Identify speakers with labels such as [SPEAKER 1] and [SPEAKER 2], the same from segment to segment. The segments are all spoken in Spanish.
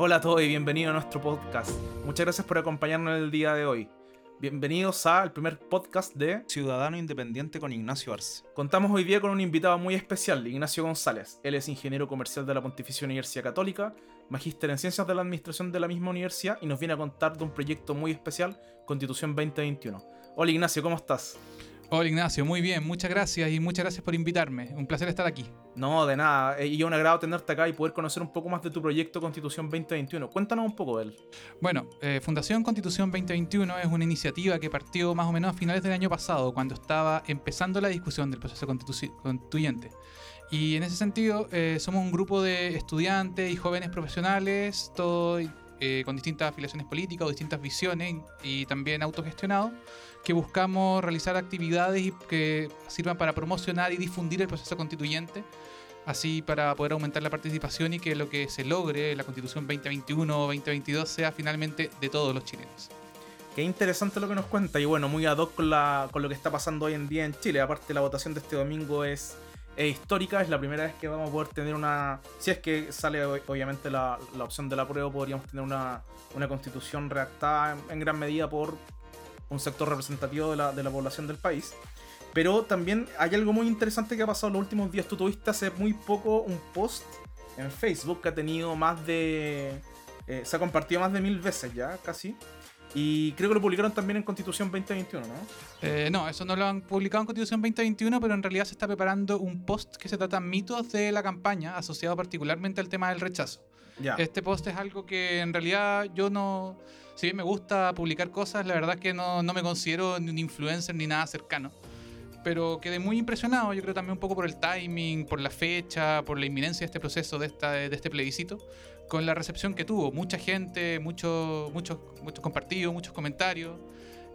[SPEAKER 1] Hola a todos y bienvenidos a nuestro podcast. Muchas gracias por acompañarnos el día de hoy. Bienvenidos al primer podcast de
[SPEAKER 2] Ciudadano Independiente con Ignacio Arce.
[SPEAKER 1] Contamos hoy día con un invitado muy especial, Ignacio González. Él es ingeniero comercial de la Pontificia Universidad Católica, magíster en ciencias de la administración de la misma universidad y nos viene a contar de un proyecto muy especial, Constitución 2021. Hola Ignacio, ¿cómo estás?
[SPEAKER 3] Hola Ignacio, muy bien, muchas gracias y muchas gracias por invitarme. Un placer estar aquí.
[SPEAKER 1] No, de nada. Eh, y un agrado tenerte acá y poder conocer un poco más de tu proyecto Constitución 2021. Cuéntanos un poco de él.
[SPEAKER 3] Bueno, eh, Fundación Constitución 2021 es una iniciativa que partió más o menos a finales del año pasado, cuando estaba empezando la discusión del proceso constituyente. Y en ese sentido, eh, somos un grupo de estudiantes y jóvenes profesionales, todo con distintas afiliaciones políticas o distintas visiones y también autogestionados que buscamos realizar actividades que sirvan para promocionar y difundir el proceso constituyente, así para poder aumentar la participación y que lo que se logre en la constitución 2021 o 2022 sea finalmente de todos los chilenos.
[SPEAKER 1] Qué interesante lo que nos cuenta y bueno, muy ad hoc con, con lo que está pasando hoy en día en Chile. Aparte la votación de este domingo es, histórica, es la primera vez que vamos a poder tener una... Si es que sale obviamente la, la opción de la prueba, podríamos tener una, una constitución redactada en gran medida por un sector representativo de la, de la población del país. Pero también hay algo muy interesante que ha pasado en los últimos días. Tú tuviste hace muy poco un post en Facebook que ha tenido más de... Eh, se ha compartido más de mil veces ya, casi. Y creo que lo publicaron también en Constitución 2021, ¿no?
[SPEAKER 3] Eh, no, eso no lo han publicado en Constitución 2021, pero en realidad se está preparando un post que se trata mitos de la campaña, asociado particularmente al tema del rechazo. Este post es algo que en realidad yo no si bien me gusta publicar cosas, la verdad es que no, me considero ni un influencer ni nada cercano. Pero quedé muy impresionado, yo creo también un poco por el timing, por la fecha, por la inminencia de este proceso, de, esta, de este plebiscito, con la recepción que tuvo. Mucha gente, muchos muchos muchos compartidos, muchos comentarios.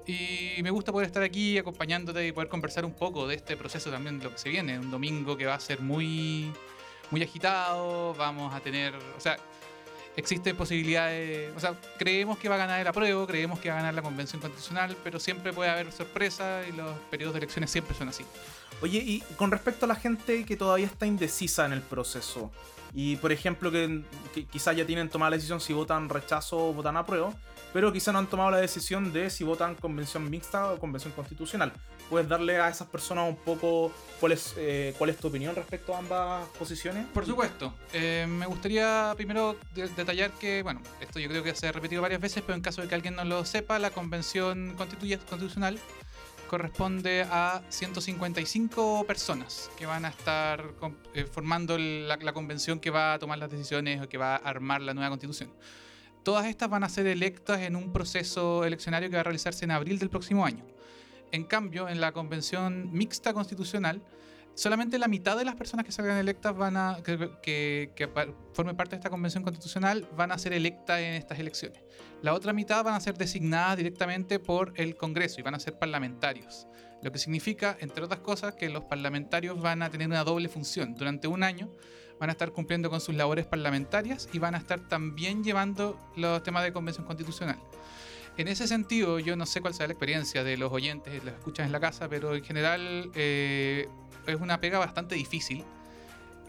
[SPEAKER 3] Y me gusta poder estar aquí acompañándote y poder conversar un poco de este proceso también de lo que se viene. Un domingo que va a ser muy, muy agitado, vamos a tener, o sea, existen posibilidades, o sea, creemos que va a ganar el apruebo, creemos que va a ganar la convención constitucional, pero siempre puede haber sorpresa y los periodos de elecciones siempre son así.
[SPEAKER 1] Oye, y con respecto a la gente que todavía está indecisa en el proceso, y por ejemplo que, quizás ya tienen tomada la decisión si votan rechazo o votan apruebo, pero quizás no han tomado la decisión de si votan convención mixta o convención constitucional. ¿Puedes darle a esas personas un poco cuál es, eh, cuál es tu opinión respecto a ambas posiciones?
[SPEAKER 3] Por supuesto. Eh, me gustaría primero detallar que, bueno, esto yo creo que se ha repetido varias veces, pero en caso de que alguien no lo sepa, la convención constitucional corresponde a 155 personas que van a estar eh, formando la, la, convención que va a tomar las decisiones o que va a armar la nueva constitución. Todas estas van a ser electas en un proceso eleccionario que va a realizarse en abril del próximo año. En cambio, en la convención mixta constitucional, solamente la mitad de las personas que salgan electas van a que, que, formen parte de esta convención constitucional van a ser electas en estas elecciones. La otra mitad van a ser designadas directamente por el Congreso y van a ser parlamentarios. Lo que significa, entre otras cosas, que los parlamentarios van a tener una doble función. Durante un año van a estar cumpliendo con sus labores parlamentarias y van a estar también llevando los temas de convención constitucional. En ese sentido, yo no sé cuál sea la experiencia de los oyentes, los escuchas en la casa, pero en general eh, es una pega bastante difícil,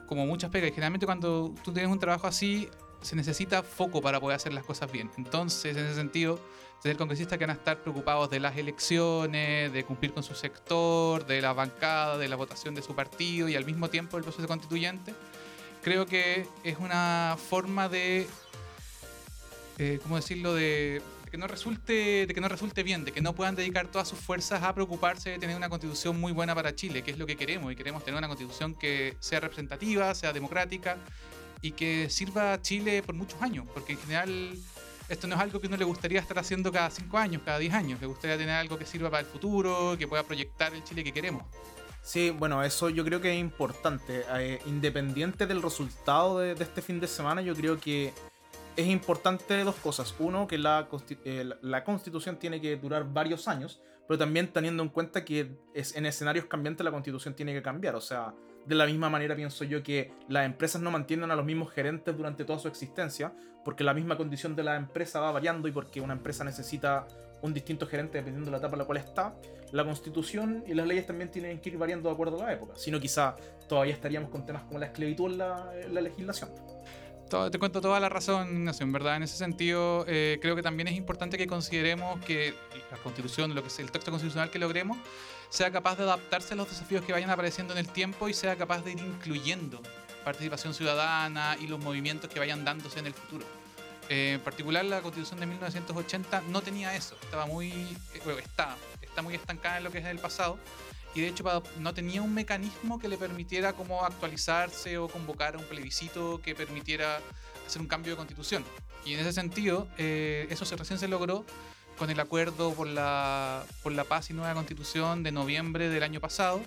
[SPEAKER 3] como muchas pegas. Y generalmente cuando tú tienes un trabajo así, se necesita foco para poder hacer las cosas bien. Entonces, en ese sentido, tener congresistas que van a estar preocupados de las elecciones, de cumplir con su sector, de la bancada, de la votación de su partido y al mismo tiempo el proceso constituyente, creo que es una forma de, eh, ¿cómo decirlo?, de, que no resulte, que no resulte bien, de que no puedan dedicar todas sus fuerzas a preocuparse de tener una constitución muy buena para Chile, que es lo que queremos, y queremos tener una constitución que sea representativa, sea democrática y que sirva a Chile por muchos años, porque en general esto no es algo que uno le gustaría estar haciendo cada cinco años, cada diez años, le gustaría tener algo que sirva para el futuro, que pueda proyectar el Chile que queremos.
[SPEAKER 1] Sí, bueno, eso yo creo que es importante. Eh, independiente del resultado de, este fin de semana, yo creo que es importante dos cosas. Uno, que la, eh, la constitución tiene que durar varios años, pero también teniendo en cuenta que en escenarios cambiantes la constitución tiene que cambiar. O sea, de la misma manera pienso yo que las empresas no mantienen a los mismos gerentes durante toda su existencia, porque la misma condición de la empresa va variando y porque una empresa necesita un distinto gerente dependiendo de la etapa en la cual está, la constitución y las leyes también tienen que ir variando de acuerdo a la época. Si no, quizá todavía estaríamos con temas como la esclavitud en la, legislación.
[SPEAKER 3] Todo- te cuento toda la razón, Ignacio. En verdad, en ese sentido, eh, creo que también es importante que consideremos que la constitución, lo que es el texto constitucional que logremos, sea capaz de adaptarse a los desafíos que vayan apareciendo en el tiempo y sea capaz de ir incluyendo participación ciudadana y los movimientos que vayan dándose en el futuro. Eh, en particular, la constitución de 1980 no tenía eso. Estaba muy. eh, bueno, está, está muy estancada en lo que es el pasado. Y de hecho no tenía un mecanismo que le permitiera como actualizarse o convocar un plebiscito que permitiera hacer un cambio de constitución. Y en ese sentido, eh, eso se, recién se logró con el acuerdo por la, por la paz y nueva constitución de noviembre del año pasado,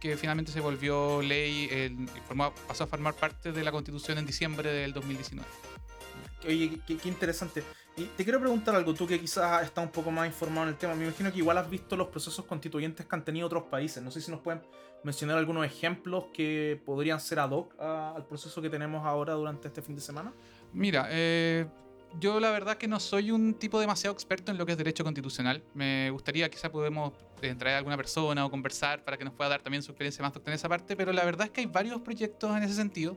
[SPEAKER 3] que finalmente se volvió ley, y formó- pasó a formar parte de la constitución en diciembre del 2019.
[SPEAKER 1] Oye, qué, qué interesante. Y te quiero preguntar algo, tú que quizás estás un poco más informado en el tema. Me imagino que igual has visto los procesos constituyentes que han tenido otros países. No sé si nos pueden mencionar algunos ejemplos que podrían ser ad hoc a- al proceso que tenemos ahora durante este fin de semana.
[SPEAKER 3] Mira, eh, yo la verdad que no soy un tipo demasiado experto en lo que es derecho constitucional. Me gustaría quizá podemos traer a alguna persona o conversar para que nos pueda dar también su experiencia más doctora en esa parte, pero la verdad es que hay varios proyectos en ese sentido.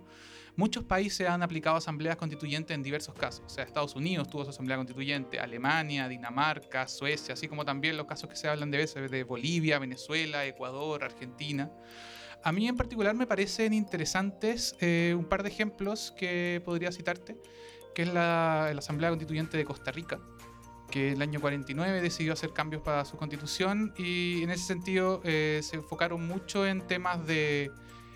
[SPEAKER 3] Muchos países han aplicado asambleas constituyentes en diversos casos. O sea, Estados Unidos tuvo su asamblea constituyente, Alemania, Dinamarca, Suecia, así como también los casos que se hablan de veces de Bolivia, Venezuela, Ecuador, Argentina. A mí en particular me parecen interesantes eh, un par de ejemplos que podría citarte que es la, la Asamblea Constituyente de Costa Rica, que en el año 49 decidió hacer cambios para su constitución y en ese sentido eh, se enfocaron mucho en temas de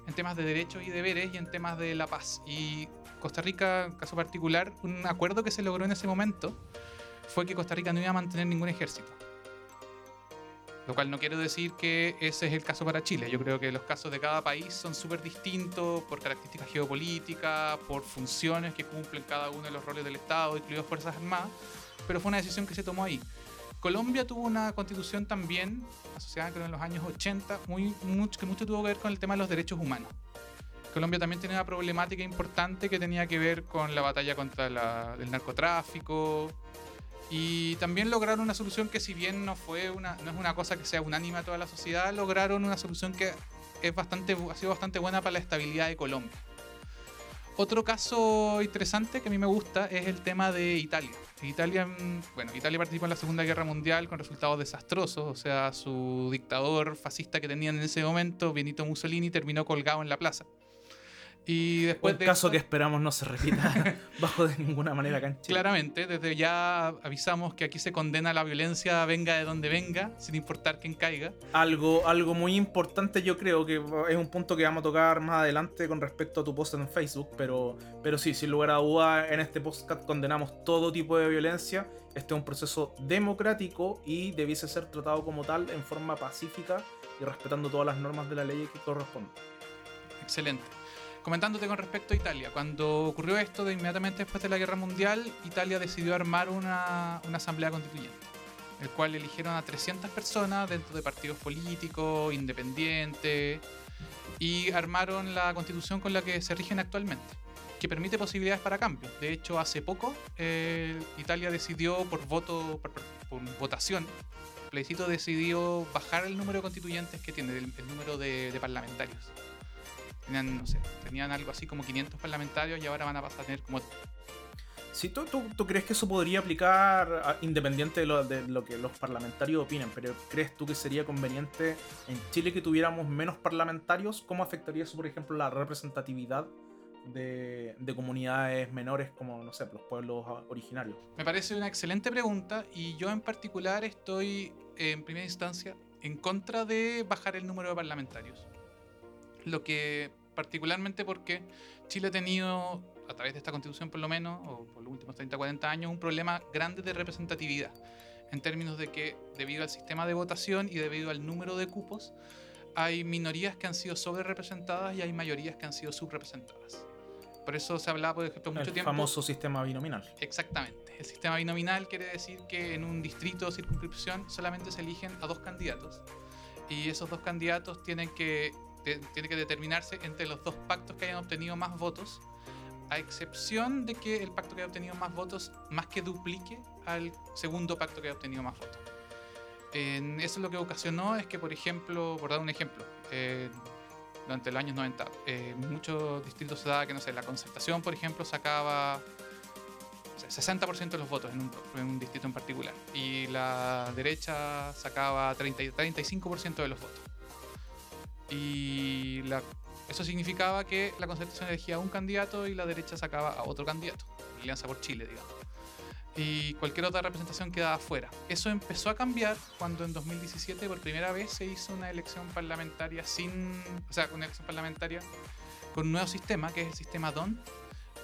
[SPEAKER 3] en temas de derechos y deberes y en temas de la paz. Y Costa Rica, caso particular, un acuerdo que se logró en ese momento fue que Costa Rica no iba a mantener ningún ejército. Lo cual no quiero decir que ese es el caso para Chile. Yo creo que los casos de cada país son súper distintos por características geopolíticas, por funciones que cumplen cada uno de los roles del Estado, incluidas Fuerzas Armadas, pero fue una decisión que se tomó ahí. Colombia tuvo una constitución también, asociada en los años 80, muy, mucho, que mucho tuvo que ver con el tema de los derechos humanos. Colombia también tenía una problemática importante que tenía que ver con la batalla contra el narcotráfico, y también lograron una solución que si bien no fue una, no es una cosa que sea unánime a toda la sociedad, lograron una solución que es bastante, ha sido bastante buena para la estabilidad de Colombia. Otro caso interesante que a mí me gusta es el tema de Italia. Italia, mm, bueno, Italia participó en la Segunda Guerra Mundial con resultados desastrosos, o sea, su dictador fascista que tenían en ese momento, Benito Mussolini, terminó colgado en la plaza. Y después
[SPEAKER 1] Un
[SPEAKER 3] de
[SPEAKER 1] caso que esperamos no se repita bajo de ninguna manera acá en Chile.
[SPEAKER 3] Claramente, desde ya avisamos que aquí se condena la violencia, venga de donde venga, sin importar quién caiga.
[SPEAKER 1] Algo, algo muy importante yo creo que es un punto que vamos a tocar más adelante con respecto a tu post en Facebook, pero, pero sí, sin lugar a duda, en este podcast condenamos todo tipo de violencia. Este es un proceso democrático y debiese ser tratado como tal en forma pacífica y respetando todas las normas de la ley que corresponden.
[SPEAKER 3] Excelente. Comentándote con respecto a Italia, cuando ocurrió esto de inmediatamente después de la Guerra Mundial, Italia decidió armar una, asamblea constituyente, el cual eligieron a 300 personas dentro de partidos políticos, independientes, y armaron la constitución con la que se rigen actualmente, que permite posibilidades para cambios. De hecho, hace poco eh, Italia decidió por voto, por, votación, plebiscito decidió bajar el número de constituyentes que tiene, el, el número de parlamentarios. Tenían, no sé, tenían algo así como 500 parlamentarios y ahora van a pasar a tener como
[SPEAKER 1] Si tú, tú, tú crees que eso podría aplicar a- independiente de lo, de lo que los parlamentarios opinen, pero ¿crees tú que sería conveniente en Chile que tuviéramos menos parlamentarios? ¿Cómo afectaría eso, por ejemplo, la representatividad de, de comunidades menores como, no sé, los pueblos originarios?
[SPEAKER 3] Me parece una excelente pregunta y yo en particular estoy en primera instancia en contra de bajar el número de parlamentarios. Lo que particularmente porque Chile ha tenido, a través de esta constitución por lo menos, o por los últimos 30, 40 años, un problema grande de representatividad. En términos de que debido al sistema de votación y debido al número de cupos, hay minorías que han sido sobre representadas y hay mayorías que han sido subrepresentadas. Por eso se hablaba, por ejemplo, mucho
[SPEAKER 1] El
[SPEAKER 3] tiempo...
[SPEAKER 1] famoso sistema binominal.
[SPEAKER 3] Exactamente. El sistema binominal quiere decir que en un distrito o circunscripción solamente se eligen a dos candidatos. Y esos dos candidatos tienen que, tiene que determinarse entre los dos pactos que hayan obtenido más votos, a excepción de que el pacto que haya obtenido más votos más que duplique al segundo pacto que haya obtenido más votos. En eso lo que ocasionó es que, por ejemplo, por dar un ejemplo, eh, durante los años 90. Eh, muchos distritos se daba que, no sé, la concertación, por ejemplo, sacaba o sea, 60% de los votos en un, en un distrito en particular. Y la derecha sacaba 30, 35% de los votos. Y la- eso significaba que la concertación elegía a un candidato y la derecha sacaba a otro candidato. Alianza por Chile, digamos. Y cualquier otra representación quedaba fuera. Eso empezó a cambiar cuando en 2017 por primera vez se hizo una elección parlamentaria sin. O sea, una elección parlamentaria con un nuevo sistema, que es el sistema DON,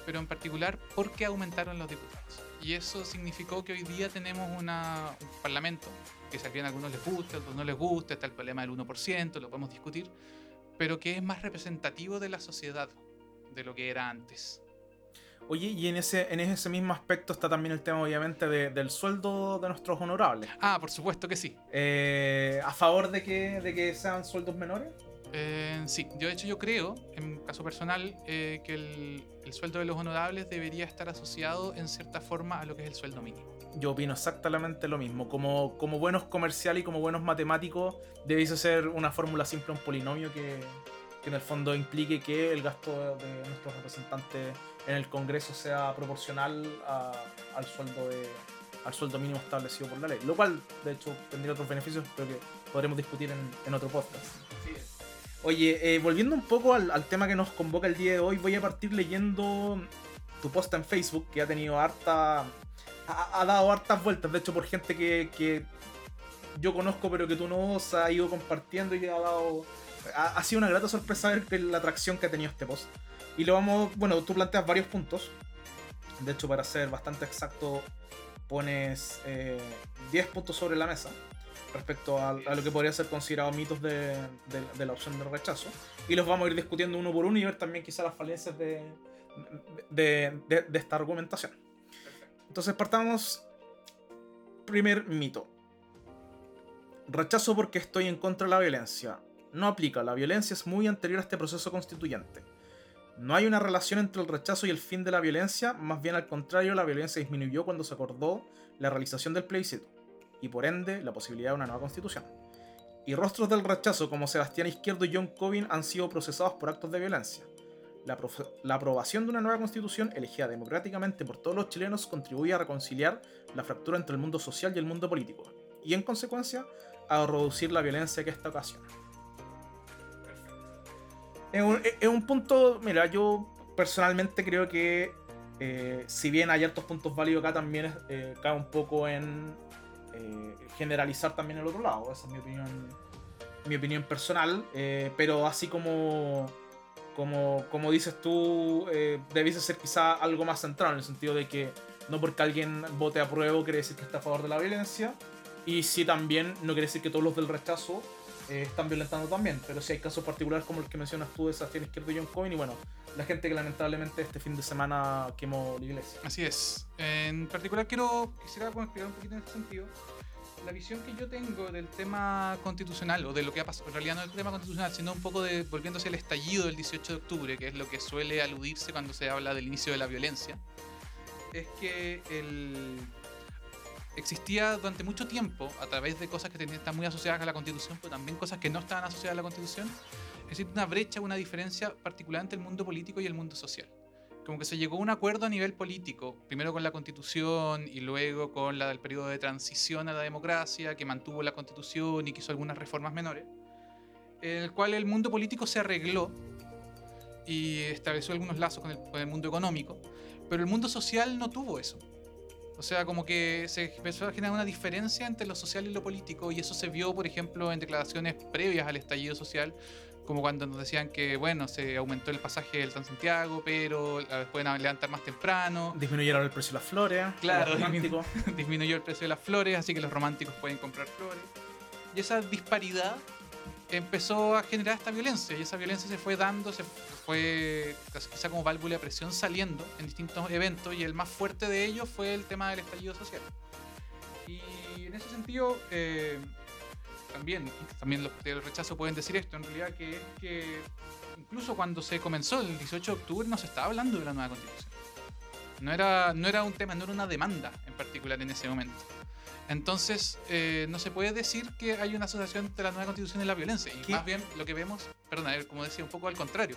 [SPEAKER 3] pero en particular porque aumentaron los diputados. Y eso significó que hoy día tenemos una- un parlamento que si a algunos les gusta, a otros no les gusta, está el problema del 1%, lo podemos discutir, pero que es más representativo de la sociedad de lo que era antes.
[SPEAKER 1] Oye, y en ese, en ese mismo aspecto está también el tema, obviamente, de- del sueldo de nuestros honorables.
[SPEAKER 3] Ah, por supuesto que sí.
[SPEAKER 1] Eh, ¿A favor de que, de que sean sueldos menores?
[SPEAKER 3] Eh, sí, yo de hecho yo creo, en caso personal, eh, que el, el sueldo de los honorables debería estar asociado en cierta forma a lo que es el sueldo mínimo.
[SPEAKER 1] Yo opino exactamente lo mismo. Como, como buenos comerciales y como buenos matemáticos, debiese ser una fórmula simple, un polinomio que, que en el fondo implique que el gasto de nuestros representantes en el Congreso sea proporcional a- al sueldo de al sueldo mínimo establecido por la ley. Lo cual, de hecho, tendría otros beneficios, pero que podremos discutir en, en otro podcast. Oye, eh, volviendo un poco al, al tema que nos convoca el día de hoy, voy a partir leyendo tu post en Facebook, que ha tenido harta. Ha, dado hartas vueltas, de hecho, por gente que, que yo conozco, pero que tú no, se ha ido compartiendo y ha dado. Ha, sido una grata sorpresa ver la atracción que ha tenido este post. Y lo vamos. Bueno, tú planteas varios puntos. De hecho, para ser bastante exacto, pones eh, 10 puntos sobre la mesa respecto a, lo que podría ser considerado mitos de, de- la opción de rechazo. Y los vamos a ir discutiendo uno por uno y ver también quizás las falencias de- de esta argumentación. Entonces partamos. Primer mito. Rechazo porque estoy en contra de la violencia. No aplica, la violencia es muy anterior a este proceso constituyente. No hay una relación entre el rechazo y el fin de la violencia, más bien al contrario, la violencia disminuyó cuando se acordó la realización del plebiscito, y por ende la posibilidad de una nueva constitución. Y rostros del rechazo como Sebastián Izquierdo y John Cobin han sido procesados por actos de violencia. La, aprobación de una nueva constitución elegida democráticamente por todos los chilenos contribuye a reconciliar la fractura entre el mundo social y el mundo político, y en consecuencia a reducir la violencia que esta ocasiona. Es un, punto, mira, yo personalmente creo que eh, si bien hay altos puntos válidos acá, también eh, cae un poco en eh, generalizar también el otro lado. Esa es mi opinión, mi opinión personal. pero así como, como, como dices tú, eh, debiese ser quizá algo más centrado, en el sentido de que no porque alguien vote a prueba quiere decir que está a favor de la violencia. Y sí también no quiere decir que todos los del rechazo eh, están violentando también. Pero sí hay casos particulares como el que mencionas tú de Sebastián Izquierdo y John Cohen. Y bueno, la gente que lamentablemente este fin de semana quemó la iglesia.
[SPEAKER 3] Así es. En particular quiero quisiera explicar un poquito en este sentido. La visión que yo tengo del tema constitucional, o de lo que ha pasado, en realidad no del tema constitucional, sino un poco de volviéndose el estallido del 18 de octubre, que es lo que suele aludirse cuando se habla del inicio de la violencia, es que el, existía durante mucho tiempo, a través de cosas que están muy asociadas a la constitución, pero también cosas que no estaban asociadas a la constitución, existe una brecha, una diferencia particular entre el mundo político y el mundo social como que se llegó a un acuerdo a nivel político, primero con la constitución y luego con la del periodo de transición a la democracia, que mantuvo la constitución y que hizo algunas reformas menores, en el cual el mundo político se arregló y estableció algunos lazos con el, con el mundo económico, pero el mundo social no tuvo eso. O sea, como que se empezó a generar una diferencia entre lo social y lo político, y eso se vio, por ejemplo, en declaraciones previas al estallido social, como cuando nos decían que, bueno, se aumentó el pasaje del Santiago, pero la pueden levantar más temprano,
[SPEAKER 1] Disminuyeron el precio de las flores.
[SPEAKER 3] Claro, disminuyó el precio de las flores, así que los románticos pueden comprar flores. Y esa disparidad empezó a generar esta violencia, y esa violencia se fue dando, se fue quizá como válvula de presión saliendo en distintos eventos, y el más fuerte de ellos fue el tema del estallido social. Y en ese sentido, eh, también, también los del rechazo pueden decir esto, en realidad, que es que incluso cuando se comenzó el 18 de octubre no se estaba hablando de la nueva constitución. No era, no era un tema, no era una demanda en particular en ese momento. Entonces, eh, no se puede decir que hay una asociación entre la nueva constitución y la violencia. Y
[SPEAKER 1] ¿Qué?
[SPEAKER 3] más bien lo que vemos, perdón, a ver, como decía, un poco al contrario.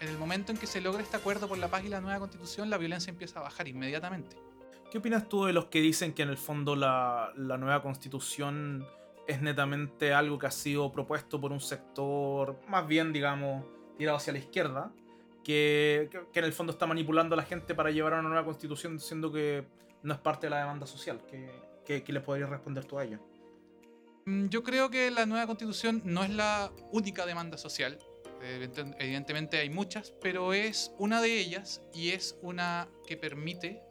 [SPEAKER 3] En el momento en que se logra este acuerdo por la paz y la nueva constitución, la violencia empieza a bajar inmediatamente.
[SPEAKER 1] ¿Qué opinas tú de los que dicen que en el fondo la, la nueva constitución es netamente algo que ha sido propuesto por un sector más bien, digamos, tirado hacia la izquierda? Que, que- que en el fondo está manipulando a la gente para llevar a una nueva constitución diciendo que no es parte de la demanda social. ¿Qué, qué, qué le podrías responder tú a ello?
[SPEAKER 3] Mm, Yo creo que la nueva constitución no es la única demanda social. Evident- Evidentemente hay muchas, pero es una de ellas y es una que permite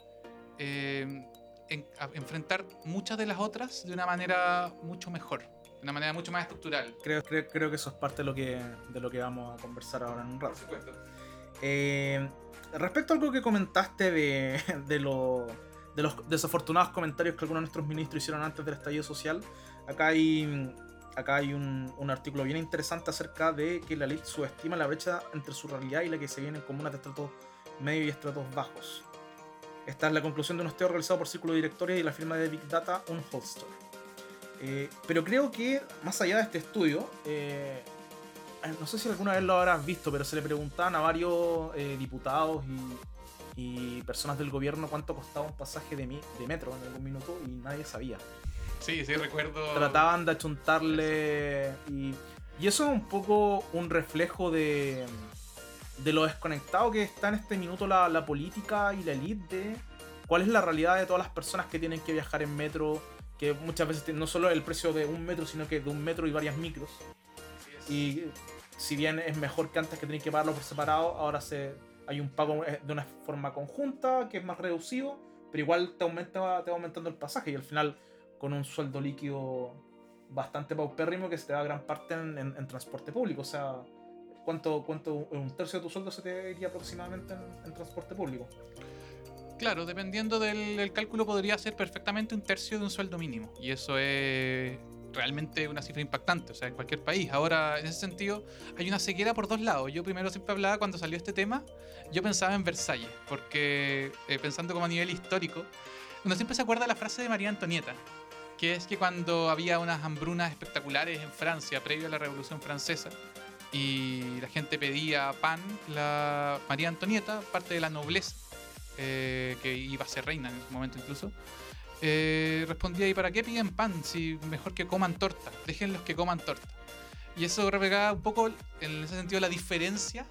[SPEAKER 3] eh, en- enfrentar muchas de las otras de una manera mucho mejor, de una manera mucho más estructural.
[SPEAKER 1] Creo, creo, creo que eso es parte de lo que, de lo que vamos a conversar ahora en un rato. Eh, respecto a algo que comentaste de, de, lo- de los desafortunados comentarios que algunos de nuestros ministros hicieron antes del estallido social, acá hay, acá hay un, un artículo bien interesante acerca de que la ley subestima la brecha entre su realidad y la que se viene en comunas de estratos medios y estratos bajos. Esta es la conclusión de un estudio realizado por Círculo de Directores y la firma de Big Data Unholster. Eh, pero creo que, más allá de este estudio, eh, eh, no sé si alguna vez lo habrás visto, pero se le preguntaban a varios eh, diputados y, y personas del gobierno cuánto costaba un pasaje de, mi- de metro en algún minuto y nadie sabía.
[SPEAKER 3] Sí, sí, recuerdo.
[SPEAKER 1] Trataban de achuntarle y, y eso es un poco un reflejo de, de lo desconectado que está en este minuto la, la política y la elite de cuál es la realidad de todas las personas que tienen que viajar en metro, que muchas veces no solo el precio de un metro, sino que de un metro y varias micros. Y si bien es mejor que antes que tenéis que pagarlo por separado, ahora se, hay un pago eh, de una forma conjunta que es más reducido, pero igual te aumenta te va aumentando el pasaje y al final con un sueldo líquido bastante paupérrimo que se te da gran parte en, en- en transporte público. O sea, ¿cuánto, cuánto un tercio de tu sueldo se te iría aproximadamente en, transporte público?
[SPEAKER 3] Claro, dependiendo del, del cálculo podría ser perfectamente un tercio de un sueldo mínimo. Y eso es realmente una cifra impactante, o sea, en cualquier país. Ahora, en ese sentido, hay una ceguera por dos lados. Yo primero siempre hablaba cuando salió este tema, yo pensaba en Versalles, porque eh, pensando como a nivel histórico, uno siempre se acuerda de la frase de María Antonieta, que es que cuando había unas hambrunas espectaculares en Francia, previo a la Revolución Francesa, y la gente pedía pan, la María Antonieta, parte de la nobleza, eh, que iba a ser reina en ese momento incluso, eh, respondía, ¿y para qué piden pan si mejor que coman torta? Déjenlos que coman torta. Y eso reflejaba un poco, en ese sentido, la diferencia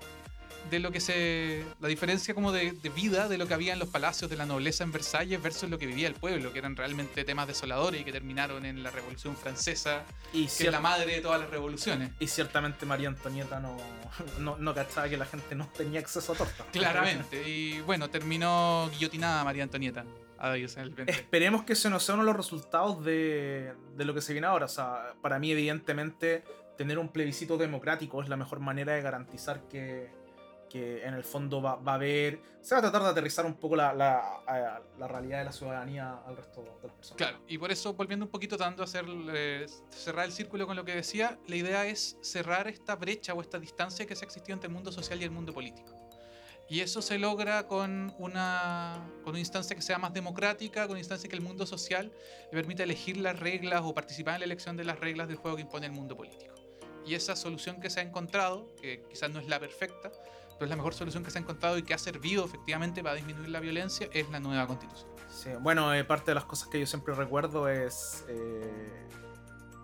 [SPEAKER 3] de lo que se. la diferencia como de, de vida de lo que había en los palacios de la nobleza en Versalles versus lo que vivía el pueblo, que eran realmente temas desoladores y que terminaron en la Revolución Francesa,
[SPEAKER 1] Y,
[SPEAKER 3] que es la madre de todas las revoluciones.
[SPEAKER 1] y ciertamente María Antonieta no, no, no cachaba que la gente no tenía acceso a torta.
[SPEAKER 3] Claramente. Y bueno, terminó guillotinada María Antonieta. Adiós, el 20.
[SPEAKER 1] Esperemos que ese no sea uno de los resultados de, de lo que se viene ahora. O sea, para mí, evidentemente, tener un plebiscito democrático es la mejor manera de garantizar que, que en el fondo va, va a haber. Se va a tratar de aterrizar un poco la, la, a- la realidad de la ciudadanía al resto de las personas.
[SPEAKER 3] Claro, y por eso, volviendo un poquito, tratando de hacer, eh, cerrar el círculo con lo que decía, la idea es cerrar esta brecha o esta distancia que se ha existido entre el mundo social y el mundo político. Y eso se logra con una, con una instancia que sea más democrática, con una instancia que el mundo social le permita elegir las reglas o participar en la elección de las reglas del juego que impone el mundo político. Y esa solución que se ha encontrado, que quizás no es la perfecta, pero es la mejor solución que se ha encontrado y que ha servido efectivamente para disminuir la violencia, es la nueva constitución.
[SPEAKER 1] Sí, Bueno, eh, parte de las cosas que yo siempre recuerdo es eh,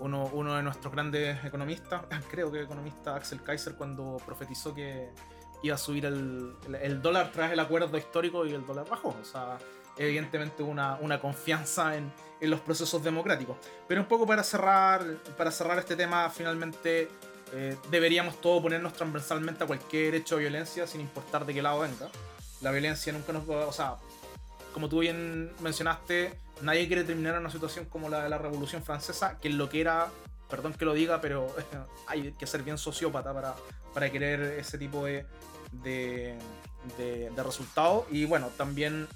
[SPEAKER 1] uno, uno de nuestros grandes economistas, creo que economista Axel Kaiser, cuando profetizó que iba a subir el, el- dólar tras el acuerdo histórico y el dólar bajó. O sea, evidentemente una, una confianza en, en los procesos democráticos. Pero un poco para cerrar, para cerrar este tema, finalmente eh, deberíamos todos ponernos transversalmente a cualquier hecho de violencia sin importar de qué lado venga. La violencia nunca nos va, o sea, como tú bien mencionaste, nadie quiere terminar en una situación como la de la Revolución Francesa, que lo que era, perdón que lo diga, pero hay que ser bien sociópata para, para querer ese tipo de, de, de, de resultados. Y bueno, también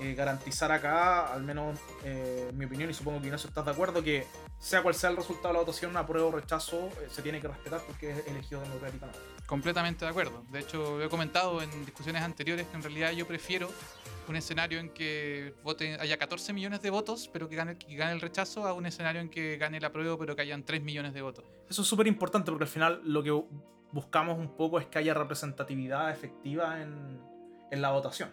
[SPEAKER 1] eh, garantizar acá, al menos eh, en mi opinión, y supongo que Ignacio estás de acuerdo, que sea cual sea el resultado de la votación, apruebo o rechazo, eh, se tiene que respetar porque es elegido democráticamente.
[SPEAKER 3] Completamente de acuerdo. De hecho, he comentado en discusiones anteriores que en realidad yo prefiero un escenario en que vote, haya 14 millones de votos, pero que gane, que gane el rechazo, a un escenario en que gane el apruebo, pero que hayan 3 millones de votos.
[SPEAKER 1] Eso es súper importante porque al final lo que buscamos un poco es que haya representatividad efectiva en, en la votación.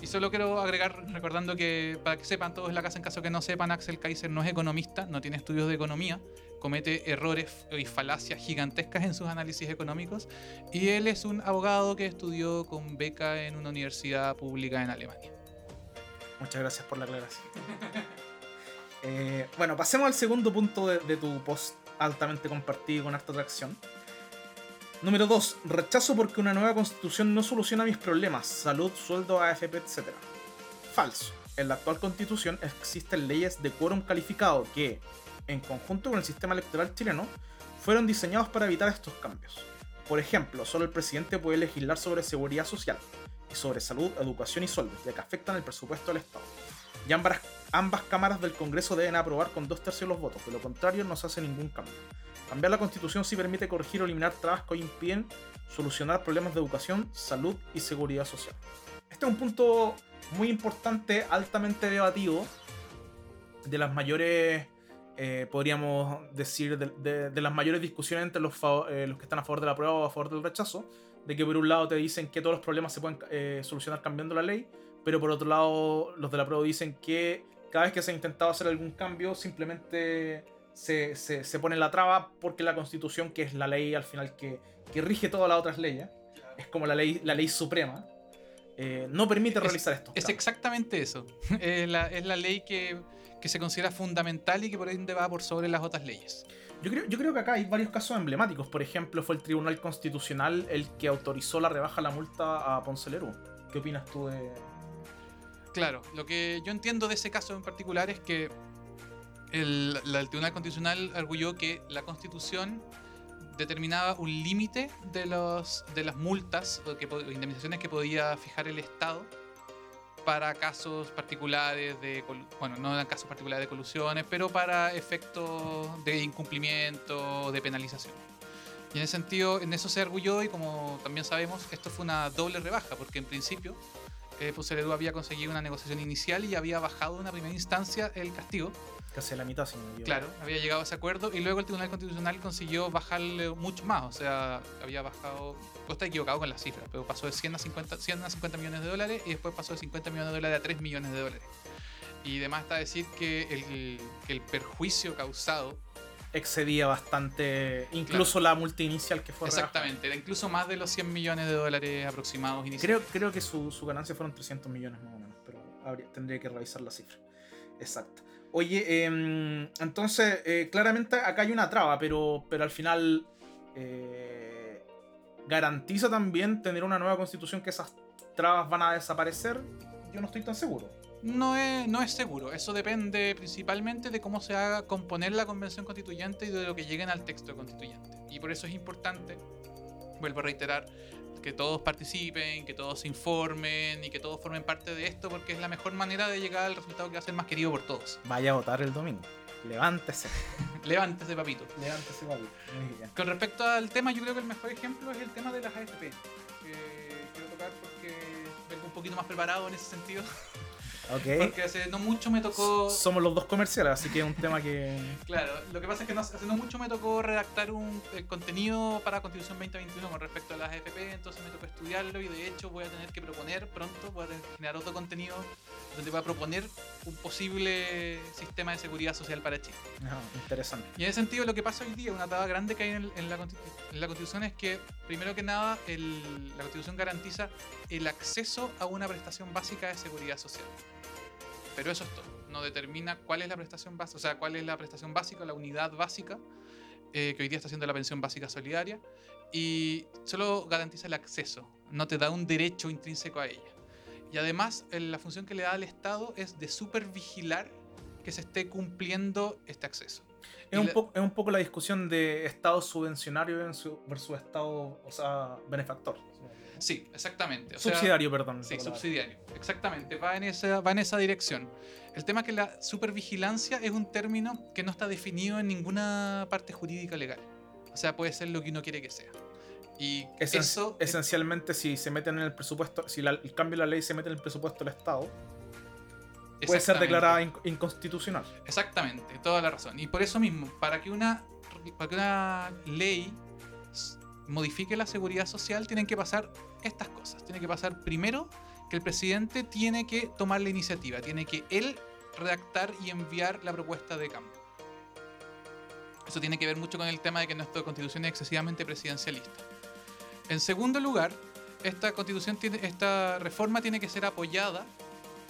[SPEAKER 3] Y solo quiero agregar, recordando que para que sepan todos en la casa, en caso que no sepan, Axel Kaiser no es economista, no tiene estudios de economía, comete errores y falacias gigantescas en sus análisis económicos, y él es un abogado que estudió con beca en una universidad pública en Alemania.
[SPEAKER 1] Muchas gracias por la aclaración. Eh, bueno, pasemos al segundo punto de, de tu post altamente compartido con harta atracción Número 2. Rechazo porque una nueva constitución no soluciona mis problemas, salud, sueldo, AFP, etc. Falso. En la actual constitución existen leyes de quórum calificado que, en conjunto con el sistema electoral chileno, fueron diseñados para evitar estos cambios. Por ejemplo, solo el presidente puede legislar sobre seguridad social y sobre salud, educación y sueldos, ya que afectan el presupuesto del Estado. Y ambas, ambas cámaras del Congreso deben aprobar con dos tercios los votos, de lo contrario no se hace ningún cambio. Cambiar la constitución sí permite corregir o eliminar trabas que impiden solucionar problemas de educación, salud y seguridad social. Este es un punto muy importante, altamente debatido, de las mayores, eh, podríamos decir, de, las mayores discusiones entre los, eh, los, que están a favor de la prueba o a favor del rechazo, de que por un lado te dicen que todos los problemas se pueden eh, solucionar cambiando la ley, pero por otro lado los de la prueba dicen que cada vez que se ha intentado hacer algún cambio, simplemente se, se, pone la traba porque la constitución, que es la ley al final que, que rige todas las otras leyes, es como la ley, la ley suprema, eh, no permite realizar esto.
[SPEAKER 3] Es exactamente eso. es, la, es, la, ley que, que, se considera fundamental y que por ende va por sobre las otras leyes.
[SPEAKER 1] Yo creo, yo creo que acá hay varios casos emblemáticos. Por ejemplo, fue el Tribunal Constitucional el que autorizó la rebaja de la multa a Ponce ¿Qué opinas tú de...?
[SPEAKER 3] Claro, lo que yo entiendo de ese caso en particular es que el, Tribunal Constitucional arguyó que la Constitución determinaba un límite de, de las multas o, que, indemnizaciones que podía fijar el Estado para casos particulares de, bueno, no eran casos particulares de colusiones, pero para efectos de incumplimiento, de penalización. Y en ese sentido, en eso se arguyó y como también sabemos, esto fue una doble rebaja, porque en principio eh, Edu había conseguido una negociación inicial y había bajado en una primera instancia el castigo,
[SPEAKER 1] casi la mitad, si
[SPEAKER 3] no Claro, había llegado a ese acuerdo y luego el Tribunal Constitucional consiguió bajarle mucho más. O sea, había bajado. Vos estás equivocado con las cifras, pero pasó de 100 a 50, 100 a 50 millones de dólares y después pasó de 50 millones de dólares a 3 millones de dólares. Y además está decir que el, el perjuicio causado
[SPEAKER 1] excedía bastante incluso la multa inicial que fue
[SPEAKER 3] Exactamente, era incluso más de los 100 millones de dólares aproximados
[SPEAKER 1] iniciales. Creo, creo que su, su ganancia fueron 300 millones más o menos, pero tendría que revisar la cifra. Exacto. Oye, em, entonces, eh, claramente acá hay una traba, pero, pero al final eh, garantiza también tener una nueva constitución que esas trabas van a desaparecer. Yo no estoy tan seguro.
[SPEAKER 3] No es, no es seguro, eso depende principalmente de cómo se haga componer la convención constituyente y de lo que lleguen al texto constituyente. Y por eso es importante, vuelvo a reiterar, que todos participen, que todos se informen y que todos formen parte de esto porque es la mejor manera de llegar al resultado que va a ser más querido por todos.
[SPEAKER 1] Vaya a votar el domingo. Levántese.
[SPEAKER 3] Levántese, papito.
[SPEAKER 1] Levántese, papito.
[SPEAKER 3] Con respecto al tema, yo creo que el mejor ejemplo es el tema de las AFP. quiero tocar porque vengo un poquito más preparado en ese sentido. Porque hace no mucho me tocó.
[SPEAKER 1] Somos los dos comerciales, así que es un tema que.
[SPEAKER 3] claro, lo que pasa es que no, hace no mucho me tocó redactar un eh, contenido para Constitución 2021 con respecto a las AFP, entonces me tocó estudiarlo y de hecho voy a tener que proponer pronto, voy a tener que generar otro contenido donde voy a proponer un posible sistema de seguridad social para Chile.
[SPEAKER 1] interesante.
[SPEAKER 3] Y en ese sentido, lo que pasa hoy día, una tabla grande que hay en, la, en la, Constitución es que, primero que nada, la Constitución garantiza el acceso a una prestación básica de seguridad social. Pero eso es todo. No determina cuál es la prestación básica, o sea, cuál es la prestación básica, la unidad básica, eh, que hoy día está haciendo la pensión básica solidaria, y solo garantiza el acceso, no te da un derecho intrínseco a ella. Y además, la función que le da al Estado es de supervigilar que se esté cumpliendo este acceso.
[SPEAKER 1] Es un, poco, es un poco la discusión de Estado subvencionario versus Estado o sea, benefactor.
[SPEAKER 3] Sí, exactamente.
[SPEAKER 1] subsidiario, perdón.
[SPEAKER 3] Sí, subsidiario. Exactamente, va en, esa, va en esa dirección. El tema es que la supervigilancia es un término que no está definido en ninguna parte jurídica legal. O sea, puede ser lo que uno quiere que sea. Y
[SPEAKER 1] Esen-
[SPEAKER 3] eso es-
[SPEAKER 1] esencialmente, si se meten en el presupuesto, si la- el cambio de la ley se mete en el presupuesto del Estado, puede ser declarada in- inconstitucional.
[SPEAKER 3] Exactamente, toda la razón. Y por eso mismo, para que una, para que una ley modifique la seguridad social, tienen que pasar estas cosas. Tiene que pasar primero que el presidente tiene que tomar la iniciativa, tiene que él redactar y enviar la propuesta de cambio. Eso tiene que ver mucho con el tema de que nuestra constitución es excesivamente presidencialista. En segundo lugar, esta constitución esta reforma tiene que ser apoyada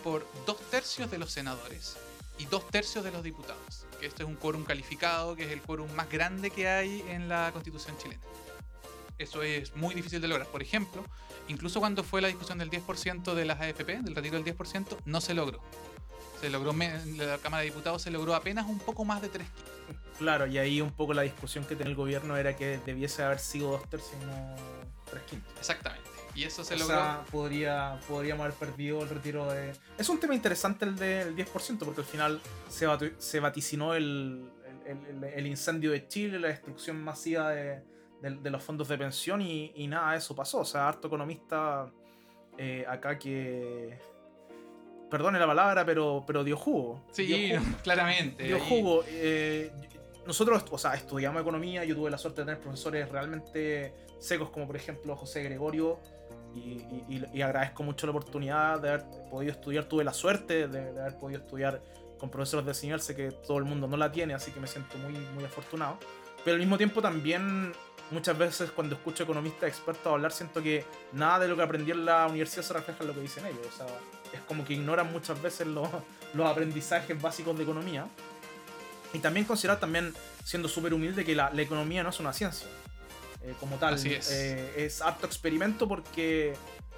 [SPEAKER 3] por dos tercios de los senadores y dos tercios de los diputados. Que esto es un quórum calificado, que es el quórum más grande que hay en la constitución chilena. Eso es muy difícil de lograr. Por ejemplo, incluso cuando fue la discusión del 10% de las AFP, del retiro del 10%, no se logró. Se logró, la Cámara de Diputados se logró apenas un poco más de tres quintos.
[SPEAKER 1] Claro, y ahí un poco la discusión que tenía el gobierno era que debiese haber sido dos tercios y no tres quintos.
[SPEAKER 3] Exactamente. Y eso se
[SPEAKER 1] o
[SPEAKER 3] logró.
[SPEAKER 1] sea, podría, podríamos haber perdido el retiro de... Es un tema interesante el del 10%, porque al final se, vaticinó el, el- el- el incendio de Chile, la destrucción masiva de, de- de los fondos de pensión y, y nada de eso pasó. O sea, harto economista eh, acá que... Perdone la palabra, pero, pero dio jugo.
[SPEAKER 3] sí,
[SPEAKER 1] dio jugo.
[SPEAKER 3] claramente.
[SPEAKER 1] Dio jugo. eh, nosotros, o sea, estudiamos economía. Yo tuve la suerte de tener profesores realmente secos, como por ejemplo José Gregorio. Y, y- agradezco mucho la oportunidad de haber podido estudiar. Tuve la suerte de, de haber podido estudiar con profesores de nivel. Sé que todo el mundo no la tiene, así que me siento muy, muy afortunado. Pero al mismo tiempo también muchas veces cuando escucho economistas expertos hablar siento que nada de lo que aprendí en la universidad se refleja en lo que dicen ellos. O sea, es como que ignoran muchas veces los, los aprendizajes básicos de economía. Y también considerar también, siendo súper humilde, que la, la economía no es una ciencia. eh, como tal.
[SPEAKER 3] Así es.
[SPEAKER 1] Eh, es apto experimento porque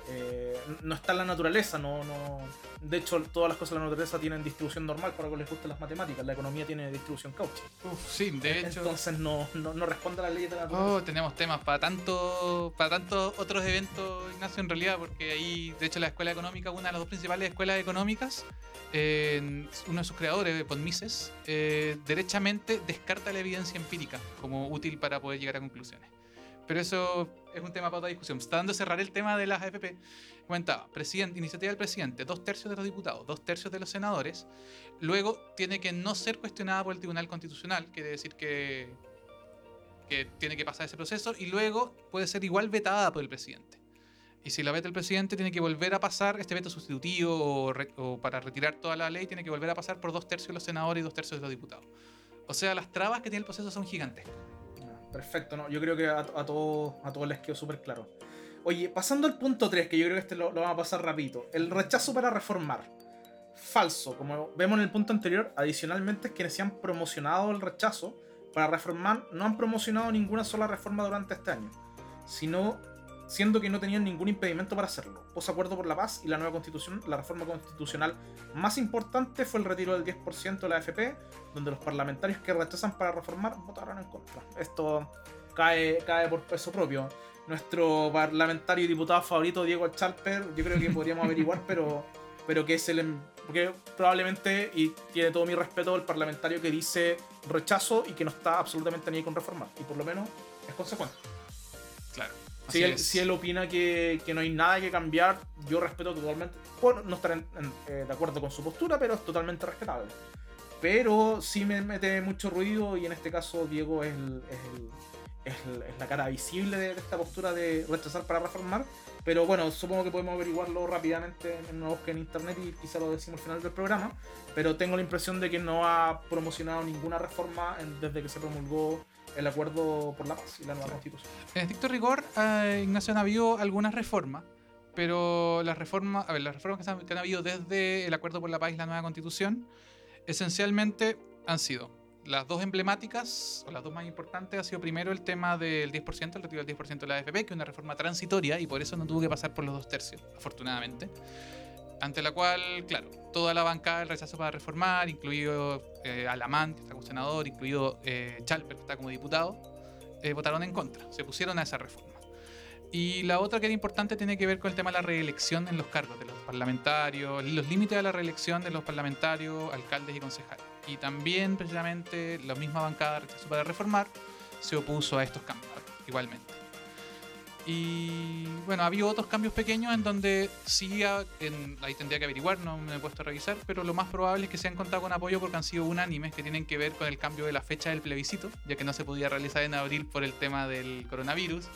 [SPEAKER 1] eh, no está en la naturaleza. No, no, de hecho, todas las cosas de la naturaleza tienen distribución normal para que les gusten las matemáticas. La economía tiene distribución Cauchy.
[SPEAKER 3] Uf, sí, de hecho.
[SPEAKER 1] Entonces no, no, no responde a la ley de la naturaleza.
[SPEAKER 3] Oh, tenemos temas para tanto, para tantos otros eventos, Ignacio, en realidad, porque ahí, de hecho, la escuela económica, una de las dos principales escuelas económicas, eh, uno de sus creadores, Von Mises, eh, derechamente descarta la evidencia empírica como útil para poder llegar a conclusiones. Pero eso es un tema para otra discusión. Está dando cerrar el tema de las AFP. Comentaba, iniciativa del presidente, dos tercios de los diputados, dos tercios de los senadores. Luego tiene que no ser cuestionada por el Tribunal Constitucional, quiere decir que tiene que pasar ese proceso y luego puede ser igual vetada por el presidente. Y si la veta el presidente, tiene que volver a pasar este veto sustitutivo o para retirar toda la ley, tiene que volver a pasar por dos tercios de los senadores y dos tercios de los diputados. O sea, las trabas que tiene el proceso son gigantescas.
[SPEAKER 1] Perfecto, ¿no? yo creo que a, a todos a todos les quedó súper claro. Oye, pasando al punto 3, que yo creo que este lo, lo vamos a pasar rapidito. El rechazo para reformar. Falso. Como vemos en el punto anterior, adicionalmente quienes se han promocionado el rechazo para reformar no han promocionado ninguna sola reforma durante este año, sino siendo que no tenían ningún impedimento para hacerlo. Posacuerdo por la paz y la nueva constitución, la reforma constitucional más importante fue el retiro del 10% de la AFP, donde los parlamentarios que rechazan para reformar votaron en contra. Esto cae, cae por peso propio. Nuestro parlamentario y diputado favorito, Diego Chalper, yo creo que podríamos averiguar, pero, pero que es el. em- Porque probablemente, y tiene todo mi respeto, el parlamentario que dice rechazo y que no está absolutamente ni con reformar. Y por lo menos es consecuente.
[SPEAKER 3] Claro.
[SPEAKER 1] Si él, si él opina que, que no hay nada que cambiar, yo respeto totalmente. Bueno, no estaré en- en- eh, de acuerdo con su postura, pero es totalmente respetable. Pero sí me mete mucho ruido y en este caso Diego es, el- es el- es el- es la cara visible de, de esta postura de rechazar para reformar. Pero bueno, supongo que podemos averiguarlo rápidamente en una búsqueda en internet y quizá lo decimos al final del programa. Pero tengo la impresión de que no ha promocionado ninguna reforma en- desde que se promulgó el acuerdo por la paz y la nueva constitución.
[SPEAKER 3] En estricto rigor, eh, Ignacio han habido algunas reformas, pero las reformas, a ver, las reformas que, han- que han habido desde el Acuerdo por la Paz y la nueva Constitución, esencialmente han sido las dos emblemáticas, o las dos más importantes, ha sido primero el tema del 10%, el retiro del 10% de la AFP, que es una reforma transitoria y por eso no tuvo que pasar por los dos tercios, afortunadamente. Ante la cual, claro, toda la bancada del rechazo para reformar, incluido eh, Alamán, que está como senador, incluido eh, Chalper, que está como diputado, eh, votaron en contra, se pusieron a esa reforma. Y la otra que era importante tiene que ver con el tema de la reelección en los cargos de los parlamentarios, los límites de la reelección de los parlamentarios, alcaldes y concejales. Y también, precisamente, la misma bancada de rechazo para reformar se opuso a estos cambios, igualmente. Y bueno, ha habido otros cambios pequeños en donde sí, en- ahí tendría que averiguar, no me he puesto a revisar, pero lo más probable es que se han contado con apoyo porque han sido unánimes que tienen que ver con el cambio de la fecha del plebiscito, ya que no se podía realizar en abril por el tema del coronavirus.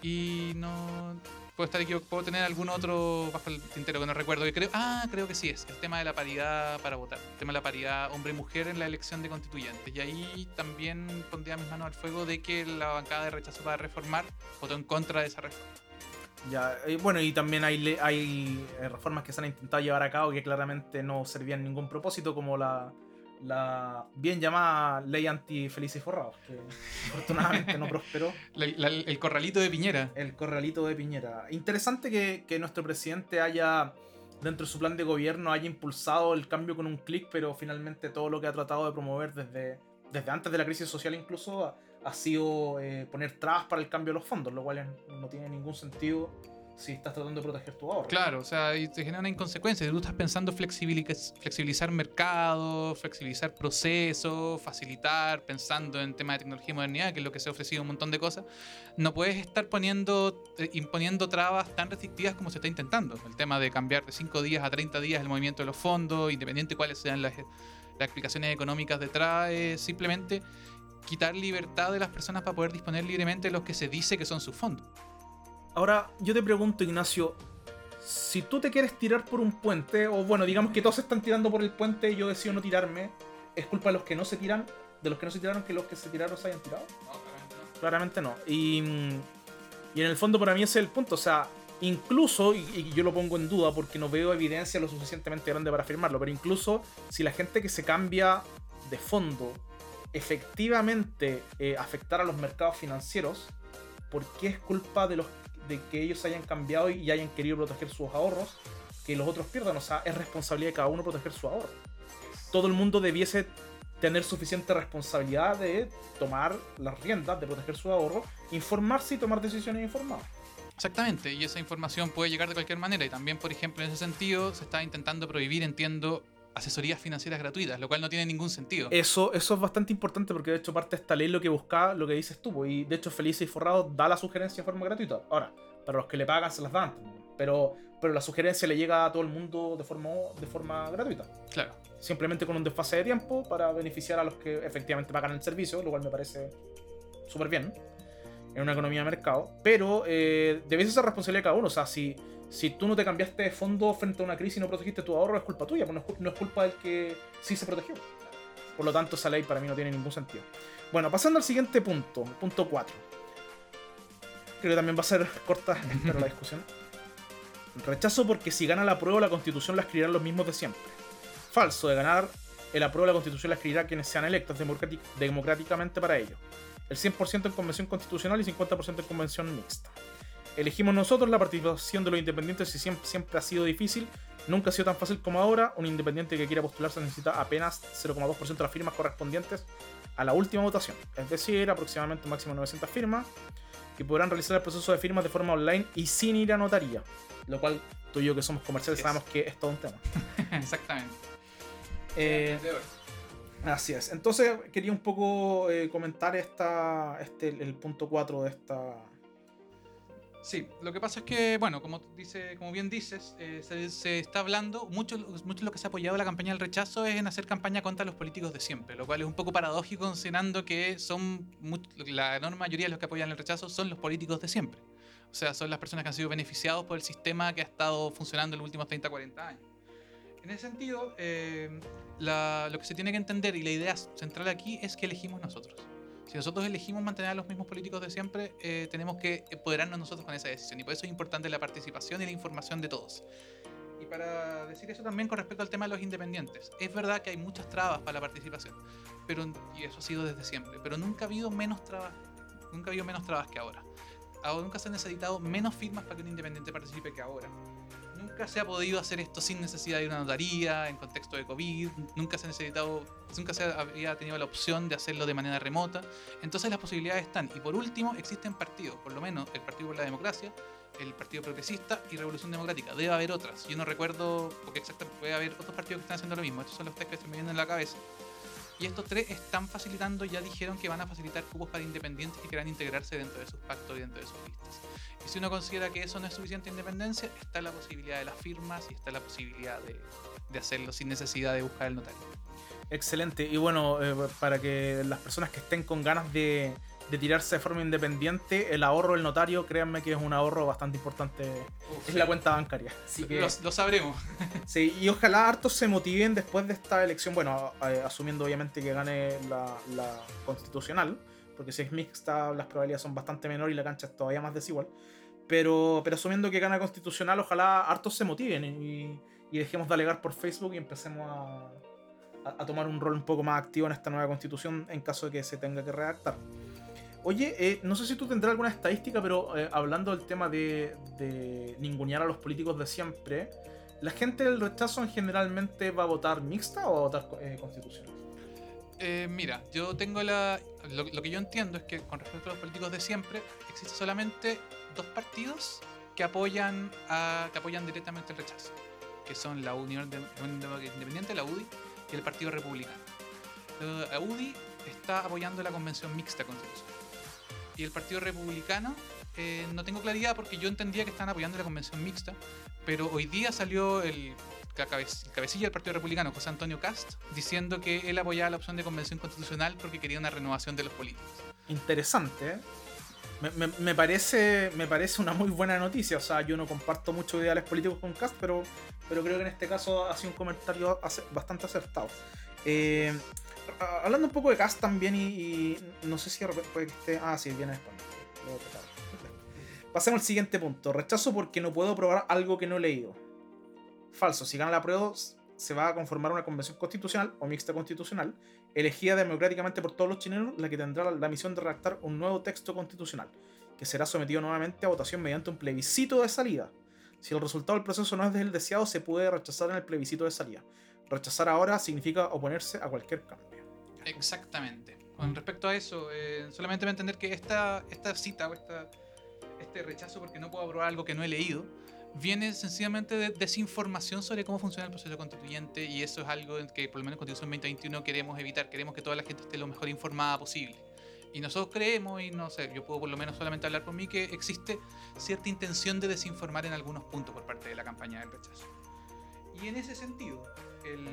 [SPEAKER 3] Y no. Puedo estar equivocado, puedo tener algún otro bajo el tintero que no recuerdo. Que creo, ah, creo que sí es. El tema de la paridad para votar. El tema de la paridad hombre-mujer en la elección de constituyentes. Y ahí también pondría mis manos al fuego de que la bancada de rechazo para reformar votó en contra de esa reforma.
[SPEAKER 1] Ya, eh, bueno, y también hay, hay eh, reformas que se han intentado llevar a cabo que claramente no servían ningún propósito, como la, la bien llamada ley anti-felices y forrados, que afortunadamente no prosperó.
[SPEAKER 3] La- la- el corralito de Piñera.
[SPEAKER 1] El corralito de Piñera. Interesante que, que nuestro presidente haya, dentro de su plan de gobierno, haya impulsado el cambio con un clic, pero finalmente todo lo que ha tratado de promover desde, desde antes de la crisis social incluso ha, ha sido eh, poner trabas para el cambio de los fondos, lo cual no tiene ningún sentido si estás tratando de proteger tu ahorro.
[SPEAKER 3] Claro, o sea, y te genera una inconsecuencia. Si tú estás pensando flexibiliz- flexibilizar mercados, flexibilizar procesos, facilitar, pensando en temas de tecnología y modernidad, que es lo que se ha ofrecido un montón de cosas, no puedes estar poniendo, eh, imponiendo trabas tan restrictivas como se está intentando. El tema de cambiar de 5 días a 30 días el movimiento de los fondos, independiente de cuáles sean las, las explicaciones económicas detrás, es simplemente quitar libertad de las personas para poder disponer libremente de los que se dice que son sus fondos.
[SPEAKER 1] Ahora, yo te pregunto, Ignacio, si tú te quieres tirar por un puente, o bueno, digamos que todos se están tirando por el puente y yo decido no tirarme, ¿es culpa de los que no se tiran? ¿De los que no se tiraron que los que se tiraron se hayan tirado? Claramente no. Y, mm, y en el fondo para mí ese es el punto. O sea, incluso, y, y yo lo pongo en duda porque no veo evidencia lo suficientemente grande para afirmarlo, pero incluso si la gente que se cambia de fondo efectivamente eh, afectara a los mercados financieros, ¿por qué es culpa de los de que ellos hayan cambiado y hayan querido proteger sus ahorros que los otros pierdan? O sea, es responsabilidad de cada uno proteger su ahorro. Todo el mundo debiese tener suficiente responsabilidad de tomar las riendas, de proteger su ahorro, informarse y tomar decisiones informadas.
[SPEAKER 3] Exactamente, y esa información puede llegar de cualquier manera. Y también, por ejemplo, en ese sentido, se está intentando prohibir, entiendo, asesorías financieras gratuitas, lo cual no tiene ningún sentido.
[SPEAKER 1] Eso, eso es bastante importante porque de hecho parte de esta ley lo que busca, lo que dices tú, pues, y de hecho Felices y Forrados da la sugerencia de forma gratuita. Ahora, para los que le pagan se las dan, pero, pero la sugerencia le llega a todo el mundo de forma, de forma gratuita.
[SPEAKER 3] Claro.
[SPEAKER 1] Simplemente con un desfase de tiempo para beneficiar a los que efectivamente pagan el servicio, lo cual me parece súper bien en una economía de mercado. Pero eh, debiese ser responsabilidad de cada uno. O sea, si, si tú no te cambiaste de fondo frente a una crisis y no protegiste tu ahorro, es culpa tuya, pues no es, no es culpa del que sí se protegió. Por lo tanto, esa ley para mí no tiene ningún sentido. Bueno, pasando al siguiente punto, punto 4. Creo que también va a ser corta, la discusión. Rechazo porque si gana la prueba la constitución la escribirán los mismos de siempre. Falso, de ganar el apruebo la constitución la escribirá quienes sean electos democrátic- democráticamente para ello. El 100% en convención constitucional y 50% en convención mixta. Elegimos nosotros la participación de los independientes y siempre, siempre ha sido difícil. Nunca ha sido tan fácil como ahora. Un independiente que quiera postularse necesita apenas 0,2% de las firmas correspondientes a la última votación. Es decir, aproximadamente un máximo de 900 firmas. Que podrán realizar el proceso de firmas de forma online y sin ir a notaría. Lo cual tú y yo que somos comerciales
[SPEAKER 3] Yes.
[SPEAKER 1] sabemos que es todo un tema.
[SPEAKER 3] Exactamente.
[SPEAKER 1] Eh, Así es. Entonces quería un poco eh, comentar esta, este, el punto 4 de esta...
[SPEAKER 3] Sí, lo que pasa es que, bueno, como, dice, como bien dices, eh, se, se está hablando, mucho, mucho lo que se ha apoyado la campaña del rechazo es en hacer campaña contra los políticos de siempre, lo cual es un poco paradójico considerando que son la enorme mayoría de los que apoyan el rechazo son los políticos de siempre. O sea, son las personas que han sido beneficiados por el sistema que ha estado funcionando en los últimos 30, 40 años. En ese sentido, eh, la- lo que se tiene que entender y la idea central aquí es que elegimos nosotros. Si nosotros elegimos mantener a los mismos políticos de siempre, eh, tenemos que empoderarnos nosotros con esa decisión. Y por eso es importante la participación y la información de todos. Y para decir eso también con respecto al tema de los independientes. Es verdad que hay muchas trabas para la participación. Pero, y eso ha sido desde siempre. Pero nunca ha habido menos trabas. Nunca ha habido menos trabas que ahora. Ahora nunca se han necesitado menos firmas para que un independiente participe que ahora. Nunca se ha podido hacer esto sin necesidad de una notaría, en contexto de COVID. Nunca se ha necesitado, nunca se había tenido la opción de hacerlo de manera remota. Entonces las posibilidades están. Y por último, existen partidos, por lo menos el Partido por la Democracia, el Partido Progresista y Revolución Democrática. Debe haber otras. Yo no recuerdo, porque exactamente puede haber otros partidos que están haciendo lo mismo. Estos son los tres que se me vienen en la cabeza. Y estos tres están facilitando, ya dijeron que van a facilitar cupos para independientes que quieran integrarse dentro de sus pactos y dentro de sus listas. Y si uno considera que eso no es suficiente independencia, está la posibilidad de las firmas y está la posibilidad de, de hacerlo sin necesidad de buscar el notario.
[SPEAKER 1] Excelente. Y bueno, eh, para que las personas que estén con ganas de, de tirarse de forma independiente, el ahorro del notario, créanme que es un ahorro bastante importante.
[SPEAKER 3] Uf,
[SPEAKER 1] Es la cuenta bancaria. Así que,
[SPEAKER 3] lo, lo sabremos.
[SPEAKER 1] sí, y ojalá hartos se motiven después de esta elección. Bueno, eh, asumiendo obviamente que gane la, la constitucional, porque si es mixta, las probabilidades son bastante menores y la cancha es todavía más desigual. Pero, pero asumiendo que gana constitucional, ojalá hartos se motiven y, y dejemos de alegar por Facebook y empecemos a, a- a tomar un rol un poco más activo en esta nueva constitución en caso de que se tenga que redactar. Oye, eh, no sé si tú tendrás alguna estadística, pero eh, hablando del tema de, ningunear a los políticos de siempre, ¿la gente del rechazo en generalmente va a votar mixta o va a votar eh, constitucional?
[SPEAKER 3] Mira, yo tengo la. Lo, que yo entiendo es que con respecto a los políticos de siempre, existe solamente dos partidos que apoyan a, que apoyan directamente el rechazo, que son la Unión Independiente, la UDI, y el Partido Republicano. La UDI está apoyando la convención mixta constitucional. Y el Partido Republicano, eh, no tengo claridad porque yo entendía que están apoyando la convención mixta, pero hoy día salió el, el cabecilla del Partido Republicano, José Antonio Cast, diciendo que él apoyaba la opción de convención constitucional porque quería una renovación de los políticos.
[SPEAKER 1] Interesante, ¿eh? Me, me- me parece, me parece una muy buena noticia. O sea, yo no comparto muchos ideales políticos con Cast, pero, pero creo que en este caso ha sido un comentario bastante acertado. Eh, hablando un poco de Cast también, y, no sé si de repente puede que esté. Ah, sí, viene en español. Pasemos al siguiente punto. Rechazo porque no puedo probar algo que no he leído. Falso. Si gana la prueba, se va a conformar una convención constitucional o mixta constitucional elegida democráticamente por todos los chilenos, la que tendrá la misión de redactar un nuevo texto constitucional, que será sometido nuevamente a votación mediante un plebiscito de salida. Si el resultado del proceso no es el deseado, se puede rechazar en el plebiscito de salida. Rechazar ahora significa oponerse a cualquier cambio.
[SPEAKER 3] Exactamente. Con respecto a eso, eh, solamente me entender que esta, esta cita o esta, este rechazo porque no puedo aprobar algo que no he leído viene sencillamente de desinformación sobre cómo funciona el proceso constituyente y eso es algo que por lo menos en Constitución 2021 queremos evitar. Queremos que toda la gente esté lo mejor informada posible. Y nosotros creemos, y no sé, yo puedo por lo menos solamente hablar por mí, que existe cierta intención de desinformar en algunos puntos por parte de la campaña del rechazo. Y en ese sentido, el,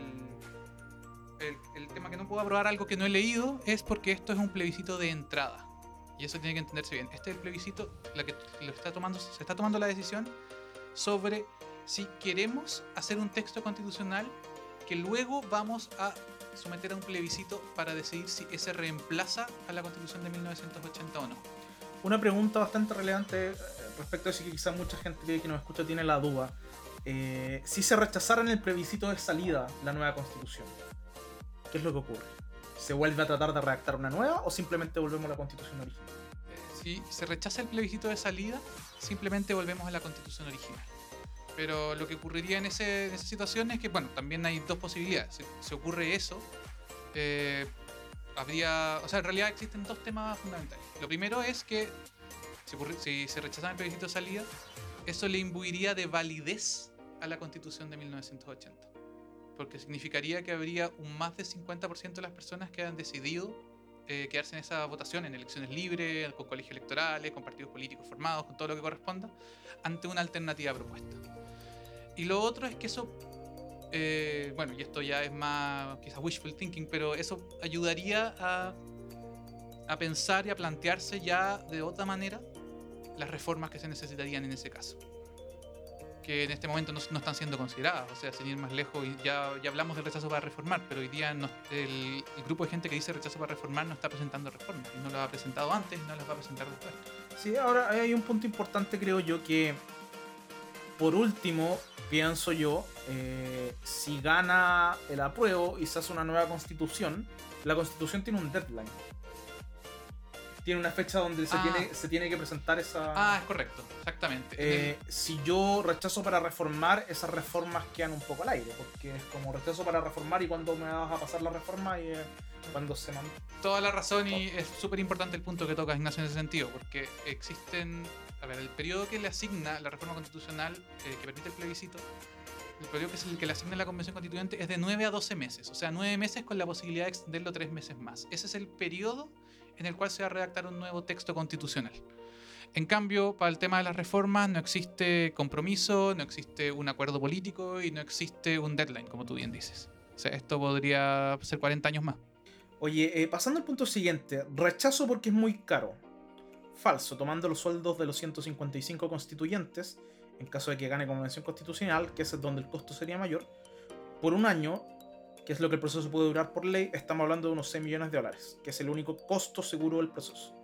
[SPEAKER 3] el, tema que no puedo aprobar algo que no he leído es porque esto es un plebiscito de entrada. Y eso tiene que entenderse bien. Este es el plebiscito, la que está tomando, se está tomando la decisión sobre si queremos hacer un texto constitucional que luego vamos a someter a un plebiscito para decidir si ese reemplaza a la constitución de 1980 o no.
[SPEAKER 1] Una pregunta bastante relevante eh, respecto a eso que quizás mucha gente que nos escucha tiene la duda. Eh, si se rechazara en el plebiscito de salida la nueva constitución, ¿qué es lo que ocurre? ¿Se vuelve a tratar de redactar una nueva o simplemente volvemos a la constitución original?
[SPEAKER 3] Eh, Si se rechaza el plebiscito de salida, simplemente volvemos a la constitución original. Pero lo que ocurriría en, esa situación es que, bueno, también hay dos posibilidades. Si, si ocurre eso, eh, habría. O sea, en realidad existen dos temas fundamentales. Lo primero es que si, se rechazaba el plebiscito de salida, eso le imbuiría de validez a la constitución de 1980. Porque significaría que habría un más del 50% de las personas que han decidido eh, quedarse en esa votación, en elecciones libres, con colegios electorales, con partidos políticos formados, con todo lo que corresponda, ante una alternativa propuesta. Y lo otro es que eso, eh, bueno, y esto ya es más quizás wishful thinking, pero eso ayudaría a, a pensar y a plantearse ya de otra manera las reformas que se necesitarían en ese caso. Que en este momento no, están siendo consideradas, o sea, sin ir más lejos, ya, ya hablamos del rechazo para reformar, pero hoy día el, grupo de gente que dice rechazo para reformar no está presentando reformas, no las ha presentado antes, no las va a presentar después.
[SPEAKER 1] Sí, ahora hay un punto importante, creo yo, que por último, pienso yo, eh, si gana el apruebo y se hace una nueva constitución, la constitución tiene un deadline. Tiene una fecha donde se,
[SPEAKER 3] Ah.
[SPEAKER 1] tiene, se tiene que presentar esa...
[SPEAKER 3] Ah, es correcto, exactamente. El-
[SPEAKER 1] Eh, si yo rechazo para reformar, esas reformas quedan un poco al aire, porque es como rechazo para reformar y cuando me vas a pasar la reforma y eh, cuando se man-
[SPEAKER 3] Toda la razón y es súper importante el punto que toca Ignacio en ese sentido, porque existen, a ver, el periodo que le asigna la reforma constitucional eh, que permite el plebiscito el periodo que es el que le asigna la Convención Constituyente es de 9 a 12 meses. O sea, 9 meses con la posibilidad de extenderlo 3 meses más. Ese es el periodo en el cual se va a redactar un nuevo texto constitucional. En cambio, para el tema de las reformas no existe compromiso, no existe un acuerdo político y no existe un deadline, como tú bien dices. Esto podría ser 40 años más.
[SPEAKER 1] Oye, eh, pasando al punto siguiente, rechazo porque es muy caro. Falso, tomando los sueldos de los 155 constituyentes, en caso de que gane convención constitucional, que es donde el costo sería mayor, por un año, que es lo que el proceso puede durar por ley, estamos hablando de unos 6 millones de dólares, que es el único costo seguro del proceso.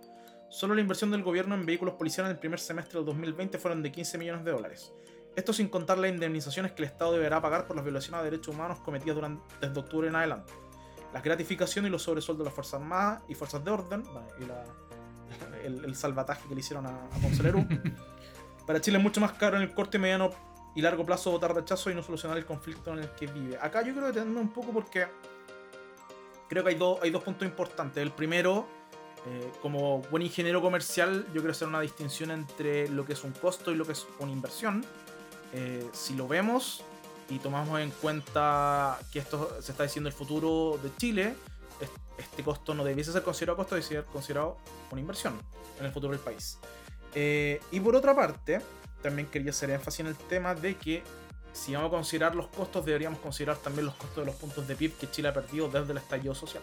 [SPEAKER 1] Solo la inversión del gobierno en vehículos policiales en el primer semestre del 2020 fueron de 15 millones de dólares. Esto sin contar las indemnizaciones que el Estado deberá pagar por las violaciones a derechos humanos cometidas durante, desde octubre en adelante. Las gratificaciones y los sobresueldos de las Fuerzas Armadas y Fuerzas de Orden, y la, el, el, salvataje que le hicieron a, a Para Chile es mucho más caro en el corte mediano y largo plazo votar rechazo y no solucionar el conflicto en el que vive. Acá yo que detenerme un poco porque creo que hay, dos hay dos puntos importantes. El primero eh, como buen ingeniero comercial, yo quiero hacer una distinción entre lo que es un costo y lo que es una inversión. Eh, si lo vemos y tomamos en cuenta que esto se está diciendo el futuro de Chile, este costo no debiese ser considerado costo, debiese ser considerado una inversión en el futuro del país. Eh, y por otra parte, también quería hacer énfasis en el tema de que si vamos a considerar los costos, deberíamos considerar también los costos de los puntos de PIB que Chile ha perdido desde el estallido social,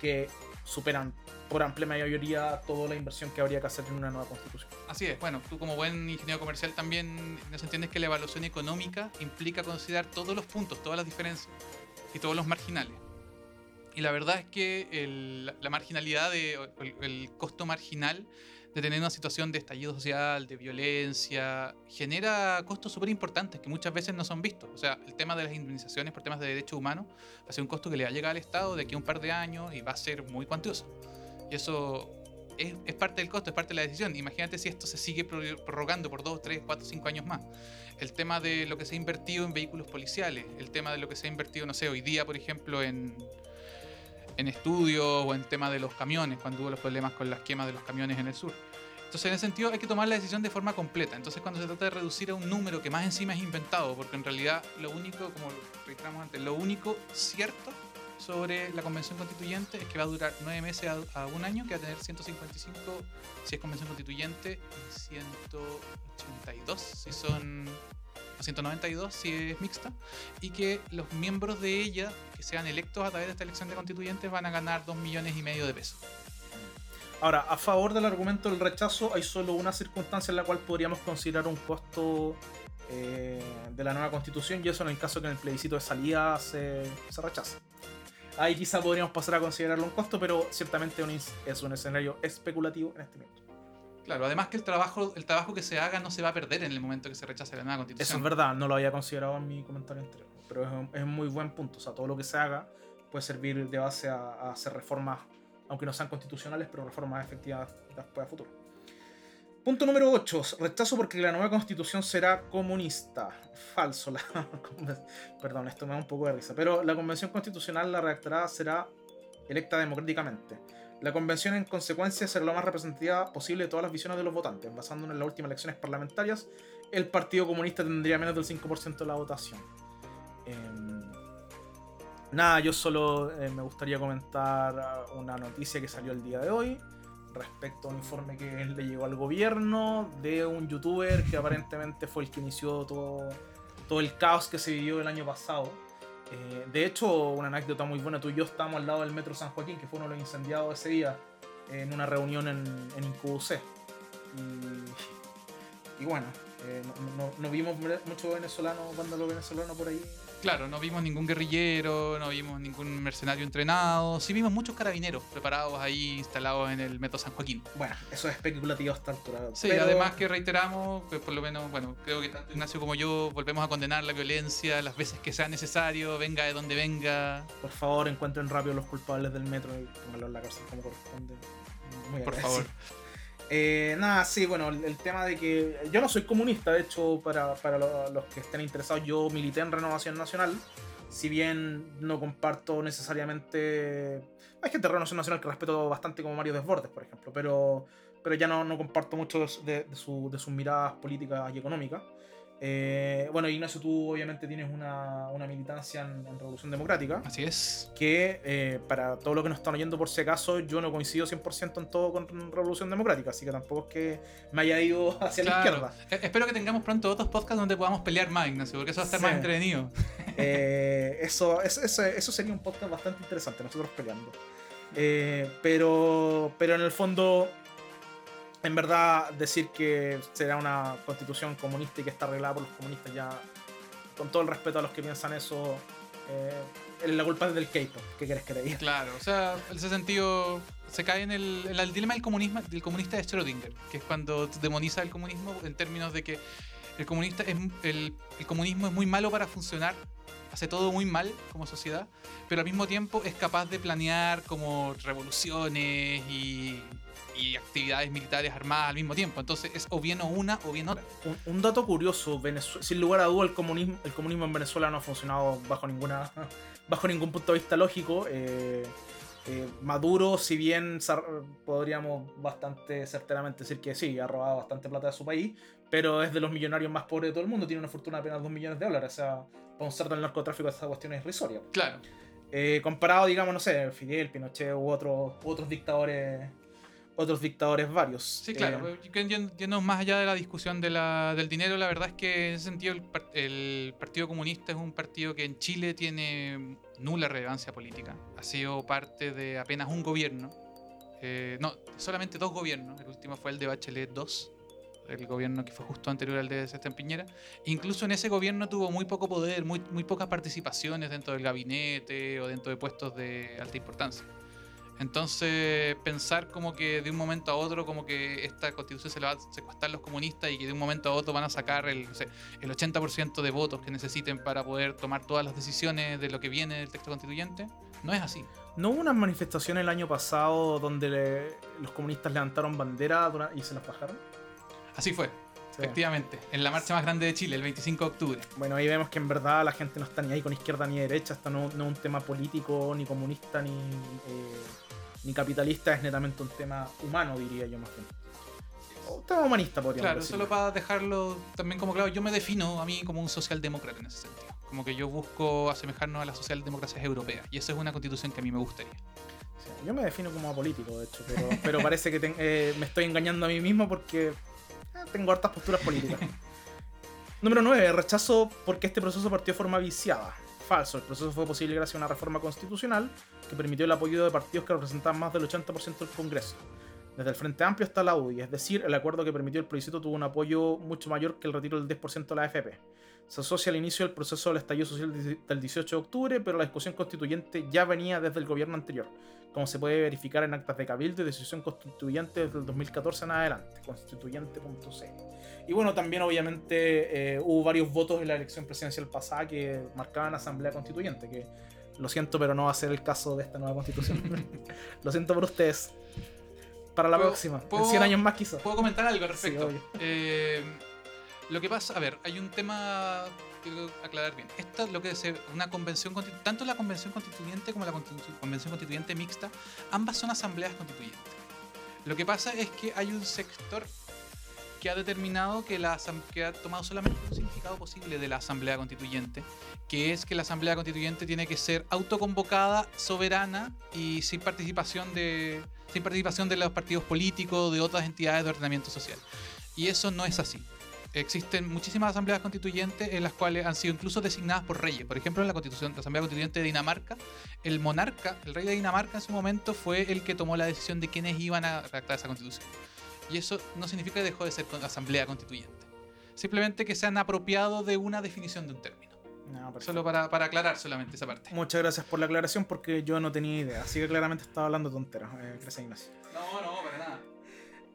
[SPEAKER 1] que superan por amplia mayoría toda la inversión que habría que hacer en una nueva constitución.
[SPEAKER 3] Así es, bueno, tú como buen ingeniero comercial también nos entiendes que la evaluación económica implica considerar todos los puntos, todas las diferencias y todos los marginales. Y la verdad es que el, la marginalidad, de, el, el costo marginal de tener una situación de estallido social, de violencia, genera costos súper importantes que muchas veces no son vistos. O sea, el tema de las indemnizaciones por temas de derechos humanos va a ser un costo que le va a llegar al Estado de aquí a un par de años y va a ser muy cuantioso. Y eso es, es, parte del costo, es parte de la decisión. Imagínate si esto se sigue prorrogando por 2, 3, 4, 5 años más. El tema de lo que se ha invertido en vehículos policiales, el tema de lo que se ha invertido, no sé, hoy día, por ejemplo, en, en estudios o en tema de los camiones, cuando hubo los problemas con las quemas de los camiones en el sur. Entonces, en ese sentido, hay que tomar la decisión de forma completa. Entonces, cuando se trata de reducir a un número que más encima es inventado, porque en realidad lo único, como registramos antes, lo único cierto sobre la convención constituyente es que va a durar nueve meses a, a, un año, que va a tener 155 si es convención constituyente y 182 si son 192 si es mixta, y que los miembros de ella que sean electos a través de esta elección de constituyentes van a ganar 2 millones y medio de pesos.
[SPEAKER 1] Ahora, a favor del argumento del rechazo, hay solo una circunstancia en la cual podríamos considerar un costo eh, de la nueva constitución, y eso en el caso que en el plebiscito de salida se, se rechaza. Ahí quizá podríamos pasar a considerarlo un costo, pero ciertamente es un escenario especulativo en este momento.
[SPEAKER 3] Claro, además que el trabajo, el trabajo que se haga no se va a perder en el momento que se rechace la nueva constitución.
[SPEAKER 1] Eso es verdad, no lo había considerado en mi comentario anterior, pero es un, es un muy buen punto. O sea, todo lo que se haga puede servir de base a, a hacer reformas aunque no sean constitucionales, pero reformas efectivas después a futuro. Punto número 8. Rechazo porque la nueva constitución será comunista. Falso. La... Perdón, esto me da un poco de risa. Pero la convención constitucional, la redactará, será electa democráticamente. La convención, en consecuencia, será lo más representativa posible de todas las visiones de los votantes. Basándonos en las últimas elecciones parlamentarias, el Partido Comunista tendría menos del 5% de la votación. Eh, Nada, yo solo eh, me gustaría comentar una noticia que salió el día de hoy respecto a un informe que le llegó al gobierno de un youtuber que aparentemente fue el que inició todo, todo el caos que se vivió el año pasado. Eh, de hecho, una anécdota muy buena, tú y yo estábamos al lado del metro San Joaquín, que fue uno de los incendiados ese día, en una reunión en, en. Y, bueno, eh, no, no, vimos mucho venezolano cuando los venezolanos por ahí
[SPEAKER 3] Claro, no vimos ningún guerrillero, no vimos ningún mercenario entrenado. Sí vimos muchos carabineros preparados ahí, instalados en el Metro San Joaquín.
[SPEAKER 1] Bueno, eso es especulativo hasta altura.
[SPEAKER 3] Sí, pero... además que reiteramos, que por lo menos, bueno, creo que tanto Ignacio como yo volvemos a condenar la violencia las veces que sea necesario, venga de donde venga.
[SPEAKER 1] Por favor, encuentren rápido los culpables del metro y pónganlos en la cárcel como corresponde.
[SPEAKER 3] Muy por favor.
[SPEAKER 1] Eh, nada, sí, bueno, el, el, tema de que yo no soy comunista, de hecho, para, para lo, los que estén interesados, yo milité en Renovación Nacional, si bien no comparto necesariamente... Hay gente de Renovación Nacional que respeto bastante como Mario Desbordes, por ejemplo, pero, pero ya no, no comparto mucho de, de, su, de sus miradas políticas y económicas. Eh, bueno, Ignacio, tú obviamente tienes una, una militancia en, en Revolución Democrática.
[SPEAKER 3] Así es.
[SPEAKER 1] Que eh, para todo lo que nos están oyendo, por si acaso, yo no coincido 100% en todo con Revolución Democrática. Así que tampoco es que me haya ido hacia la izquierda.
[SPEAKER 3] Eh, espero que tengamos pronto otros podcasts donde podamos pelear más, Ignacio, porque eso va a estar
[SPEAKER 1] Sí.
[SPEAKER 3] más entretenido.
[SPEAKER 1] Eso, eso, eso, eso sería un podcast bastante interesante, nosotros peleando. Pero, pero en el fondo, en verdad, decir que será una constitución comunista y que está arreglada por los comunistas ya, con todo el respeto a los que piensan eso, eh, la culpa es del K-pop. ¿Qué querés que diga?
[SPEAKER 3] Claro, o sea, en ese sentido se cae en el, en el dilema del, comunismo, del comunista de Schrödinger, que es cuando demoniza el comunismo en términos de que el, comunista es, el, el comunismo es muy malo para funcionar, hace todo muy mal como sociedad, pero al mismo tiempo es capaz de planear como revoluciones y, actividades militares armadas al mismo tiempo. Entonces es o bien o una o bien otra.
[SPEAKER 1] Un, dato curioso, Venezue- sin lugar a duda el comunismo, el comunismo en Venezuela no ha funcionado bajo ninguna bajo ningún punto de vista lógico. eh, eh, Maduro, si bien podríamos bastante certeramente decir que sí, ha robado bastante plata de su país, pero es de los millonarios más pobres de todo el mundo, tiene una fortuna de apenas 2 millones de dólares, o sea, para un ser del narcotráfico esa cuestión es irrisoria.
[SPEAKER 3] Claro,
[SPEAKER 1] Eh, comparado, digamos, no sé, Fidel, Pinochet u otros, u otros dictadores otros dictadores varios.
[SPEAKER 3] Sí, claro.
[SPEAKER 1] Eh,
[SPEAKER 3] yendo- más allá de la discusión de la- del dinero, la verdad es que en ese sentido el, el Partido Comunista es un partido que en Chile tiene nula relevancia política. Ha sido parte de apenas un gobierno. Eh, no, solamente dos gobiernos. El último fue el de Bachelet 2, el gobierno que fue justo anterior al de Sebastián Piñera. Incluso en ese gobierno tuvo muy poco poder, muy, muy pocas participaciones dentro del gabinete o dentro de puestos de alta importancia. Entonces, pensar como que de un momento a otro, como que esta constitución se la va a secuestrar los comunistas y que de un momento a otro van a sacar el, no sé, el 80% de votos que necesiten para poder tomar todas las decisiones de lo que viene del texto constituyente, no es así.
[SPEAKER 1] ¿No hubo unas manifestaciones el año pasado donde le- los comunistas levantaron bandera y se las bajaron?
[SPEAKER 3] Así fue. Efectivamente, en la marcha más grande de Chile, el 25 de octubre.
[SPEAKER 1] Bueno, ahí vemos que en verdad la gente no está ni ahí con izquierda ni derecha, esto no, no es un tema político, ni comunista, ni, eh, ni capitalista, es netamente un tema humano, diría yo más bien. Un tema humanista, podríamos
[SPEAKER 3] Claro,
[SPEAKER 1] decirlo.
[SPEAKER 3] solo para dejarlo también como claro, yo me defino a mí como un socialdemócrata en ese sentido. Como que yo busco asemejarnos a las socialdemocracias europeas. Y esa es una constitución que a mí me gustaría.
[SPEAKER 1] Sí, yo me defino como apolítico, de hecho, pero, pero parece que ten- eh, me estoy engañando a mí mismo porque eh, tengo hartas posturas políticas. Número 9. Rechazo porque este proceso partió de forma viciada. Falso. El proceso fue posible gracias a una reforma constitucional que permitió el apoyo de partidos que representaban más del 80% del Congreso. Desde el Frente Amplio hasta la UDI, es decir, el acuerdo que permitió el plebiscito tuvo un apoyo mucho mayor que el retiro del 10% de la AFP. Se asocia al inicio del proceso del estallido social del 18 de octubre, pero la discusión constituyente ya venía desde el gobierno anterior como se puede verificar en actas de cabildo y decisión constituyente desde el 2014 en adelante, constituyente.cl. Y bueno, también obviamente eh, hubo varios votos en la elección presidencial pasada que marcaban asamblea constituyente, que lo siento, pero no va a ser el caso de esta nueva constitución. lo siento por ustedes. Para la
[SPEAKER 3] ¿Puedo-
[SPEAKER 1] próxima, en 100 años más quizás.
[SPEAKER 3] ¿Puedo comentar algo al respecto? Eh, lo que pasa, a ver, hay un tema que quiero aclarar bien. Esta lo que se, una convención tanto la convención constituyente como la convención constituyente mixta, ambas son asambleas constituyentes. Lo que pasa es que hay un sector que ha determinado que, la, que ha tomado solamente un significado posible de la asamblea constituyente, que es que la asamblea constituyente tiene que ser autoconvocada, soberana y sin participación de sin participación de los partidos políticos, de otras entidades de ordenamiento social. Y eso no es así. Existen muchísimas asambleas constituyentes en las cuales han sido incluso designadas por reyes. Por ejemplo, en la, constitución, la Asamblea Constituyente de Dinamarca, el monarca, el rey de Dinamarca en su momento fue el que tomó la decisión de quiénes iban a redactar esa constitución. Y eso no significa que dejó de ser asamblea constituyente. Simplemente que se han apropiado de una definición de un término.
[SPEAKER 1] No, perfecto.
[SPEAKER 3] Solo para, para aclarar solamente esa parte.
[SPEAKER 1] Muchas gracias por la aclaración porque yo no tenía idea, así que claramente estaba hablando tonteras. Eh, gracias Ignacio.
[SPEAKER 3] No, no, para nada.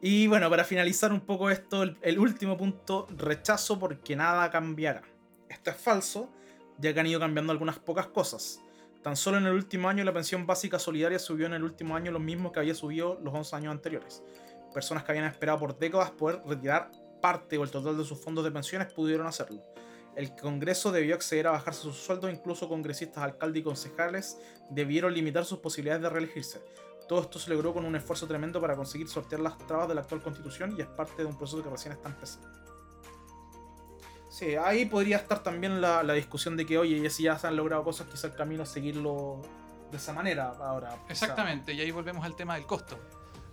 [SPEAKER 1] Y bueno, para finalizar un poco esto, el, último punto, rechazo porque nada cambiará. Esto es falso, ya que han ido cambiando algunas pocas cosas. Tan solo en el último año la pensión básica solidaria subió en el último año lo mismo que había subido los 11 años anteriores. Personas que habían esperado por décadas poder retirar parte o el total de sus fondos de pensiones pudieron hacerlo. El Congreso debió acceder a bajarse sus sueldos, incluso congresistas, alcaldes y concejales debieron limitar sus posibilidades de reelegirse. Todo esto se logró con un esfuerzo tremendo para conseguir sortear las trabas de la actual constitución y es parte de un proceso que recién está empezando. Sí, ahí podría estar también la, la discusión de que, oye, si ya se han logrado cosas, quizá el camino es seguirlo de esa manera ahora. o sea,
[SPEAKER 3] Exactamente, y ahí volvemos al tema del costo,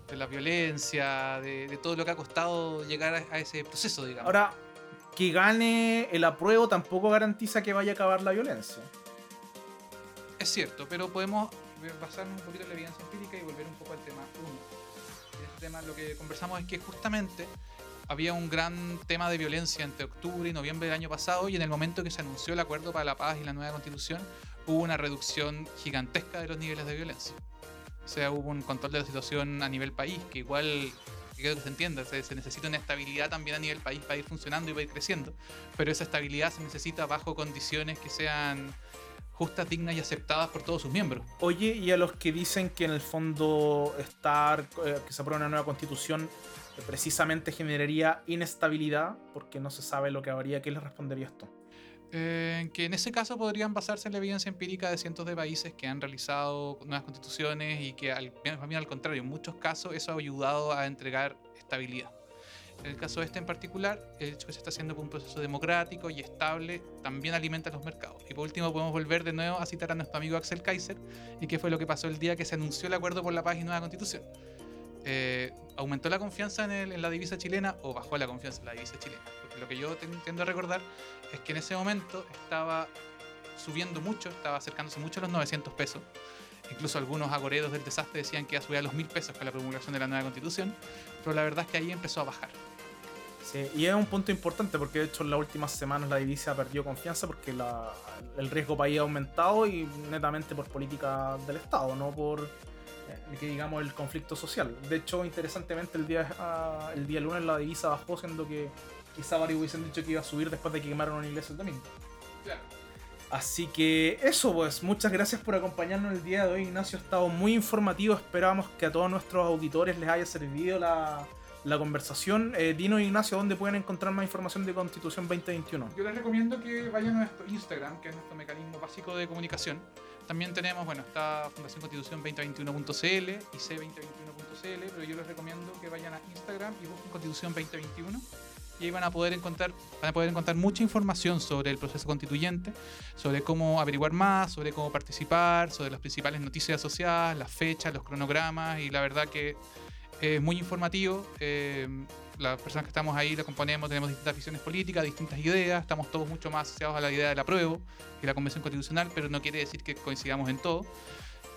[SPEAKER 3] de la violencia, de, de todo lo que ha costado llegar a, a ese proceso, digamos.
[SPEAKER 1] ahora, que gane el apruebo tampoco garantiza que vaya a acabar la violencia.
[SPEAKER 3] Es cierto, pero podemos basarnos un poquito en la evidencia empírica y volver un poco al tema 1. En este tema lo que conversamos es que justamente había un gran tema de violencia entre octubre y noviembre del año pasado y en el momento que se anunció el acuerdo para la paz y la nueva constitución hubo una reducción gigantesca de los niveles de violencia. O sea, hubo un control de la situación a nivel país, que igual que se entienda, se, se necesita una estabilidad también a nivel país para ir funcionando y para ir creciendo, pero esa estabilidad se necesita bajo condiciones que sean justas, dignas y aceptadas por todos sus miembros.
[SPEAKER 1] Oye, y a los que dicen que en el fondo estar, eh, que se apruebe una nueva constitución eh, precisamente generaría inestabilidad, porque no se sabe lo que habría, ¿qué les respondería esto?
[SPEAKER 3] Eh, que en ese caso podrían basarse en la evidencia empírica de cientos de países que han realizado nuevas constituciones y que al, bien al contrario, en muchos casos eso ha ayudado a entregar estabilidad. En el caso este en particular, el hecho que se está haciendo por un proceso democrático y estable también alimenta los mercados. Y por último podemos volver de nuevo a citar a nuestro amigo Axel Kaiser y qué fue lo que pasó el día que se anunció el acuerdo por la paz y nueva constitución. Eh, ¿Aumentó la confianza en, el- en la divisa chilena o bajó la confianza en la divisa chilena? Porque lo que yo tiendo a recordar es que en ese momento estaba subiendo mucho, estaba acercándose mucho a los 900 pesos. Incluso algunos agoreros del desastre decían que iba a subir a los 1000 pesos con la promulgación de la nueva constitución, pero la verdad es que ahí empezó a bajar.
[SPEAKER 1] Sí, y es un punto importante porque de hecho en las últimas semanas la divisa perdió confianza porque la- el riesgo país ha aumentado y netamente por política del Estado, no por eh, que digamos el conflicto social. De hecho, interesantemente el día, ah, el día lunes la divisa bajó, siendo que quizá varios hubiesen dicho que iba a subir después de que quemaron una iglesia el domingo. Así que eso pues, muchas gracias por acompañarnos el día de hoy, Ignacio. Ha estado muy informativo, esperamos que a todos nuestros auditores les haya servido la, la conversación. Eh, Dino Ignacio, ¿dónde pueden encontrar más información de Constitución 2021?
[SPEAKER 3] Yo les recomiendo que vayan a nuestro Instagram, que es nuestro mecanismo básico de comunicación. También tenemos, bueno, está Fundación Constitución 2021.cl y C2021.cl, pero yo les recomiendo que vayan a Instagram y busquen Constitución 2021 y ahí van a poder encontrar, van a poder encontrar mucha información sobre el proceso constituyente, sobre cómo averiguar más, sobre cómo participar, sobre las principales noticias asociadas, las fechas, los cronogramas y la verdad que es muy informativo. eh, las personas que estamos ahí la componemos, tenemos distintas visiones políticas, distintas ideas, estamos todos mucho más asociados a la idea del apruebo y la convención constitucional, pero no quiere decir que coincidamos en todo.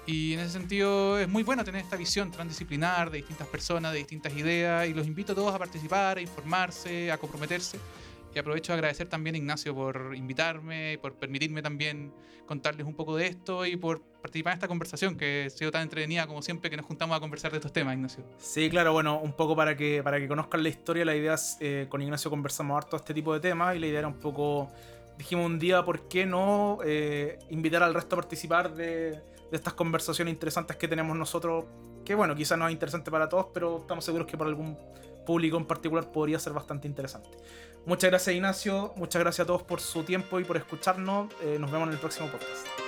[SPEAKER 3] Y en ese sentido es muy bueno tener esta visión transdisciplinar de distintas personas, de distintas ideas, y los invito a todos a participar, a informarse, a comprometerse. Y aprovecho de agradecer también a Ignacio por invitarme, y por permitirme también contarles un poco de esto y por participar en esta conversación que ha sido tan entretenida como siempre que nos juntamos a conversar de estos temas, Ignacio.
[SPEAKER 1] Sí, claro, bueno, un poco para que, para que conozcan la historia, la idea es, eh, con Ignacio conversamos harto este tipo de temas y la idea era un poco, dijimos un día, ¿por qué no eh, invitar al resto a participar de, de estas conversaciones interesantes que tenemos nosotros? Que bueno, quizás no es interesante para todos, pero estamos seguros que para algún público en particular podría ser bastante interesante. Muchas gracias Ignacio, muchas gracias a todos por su tiempo y por escucharnos. Eh, nos vemos en el próximo podcast.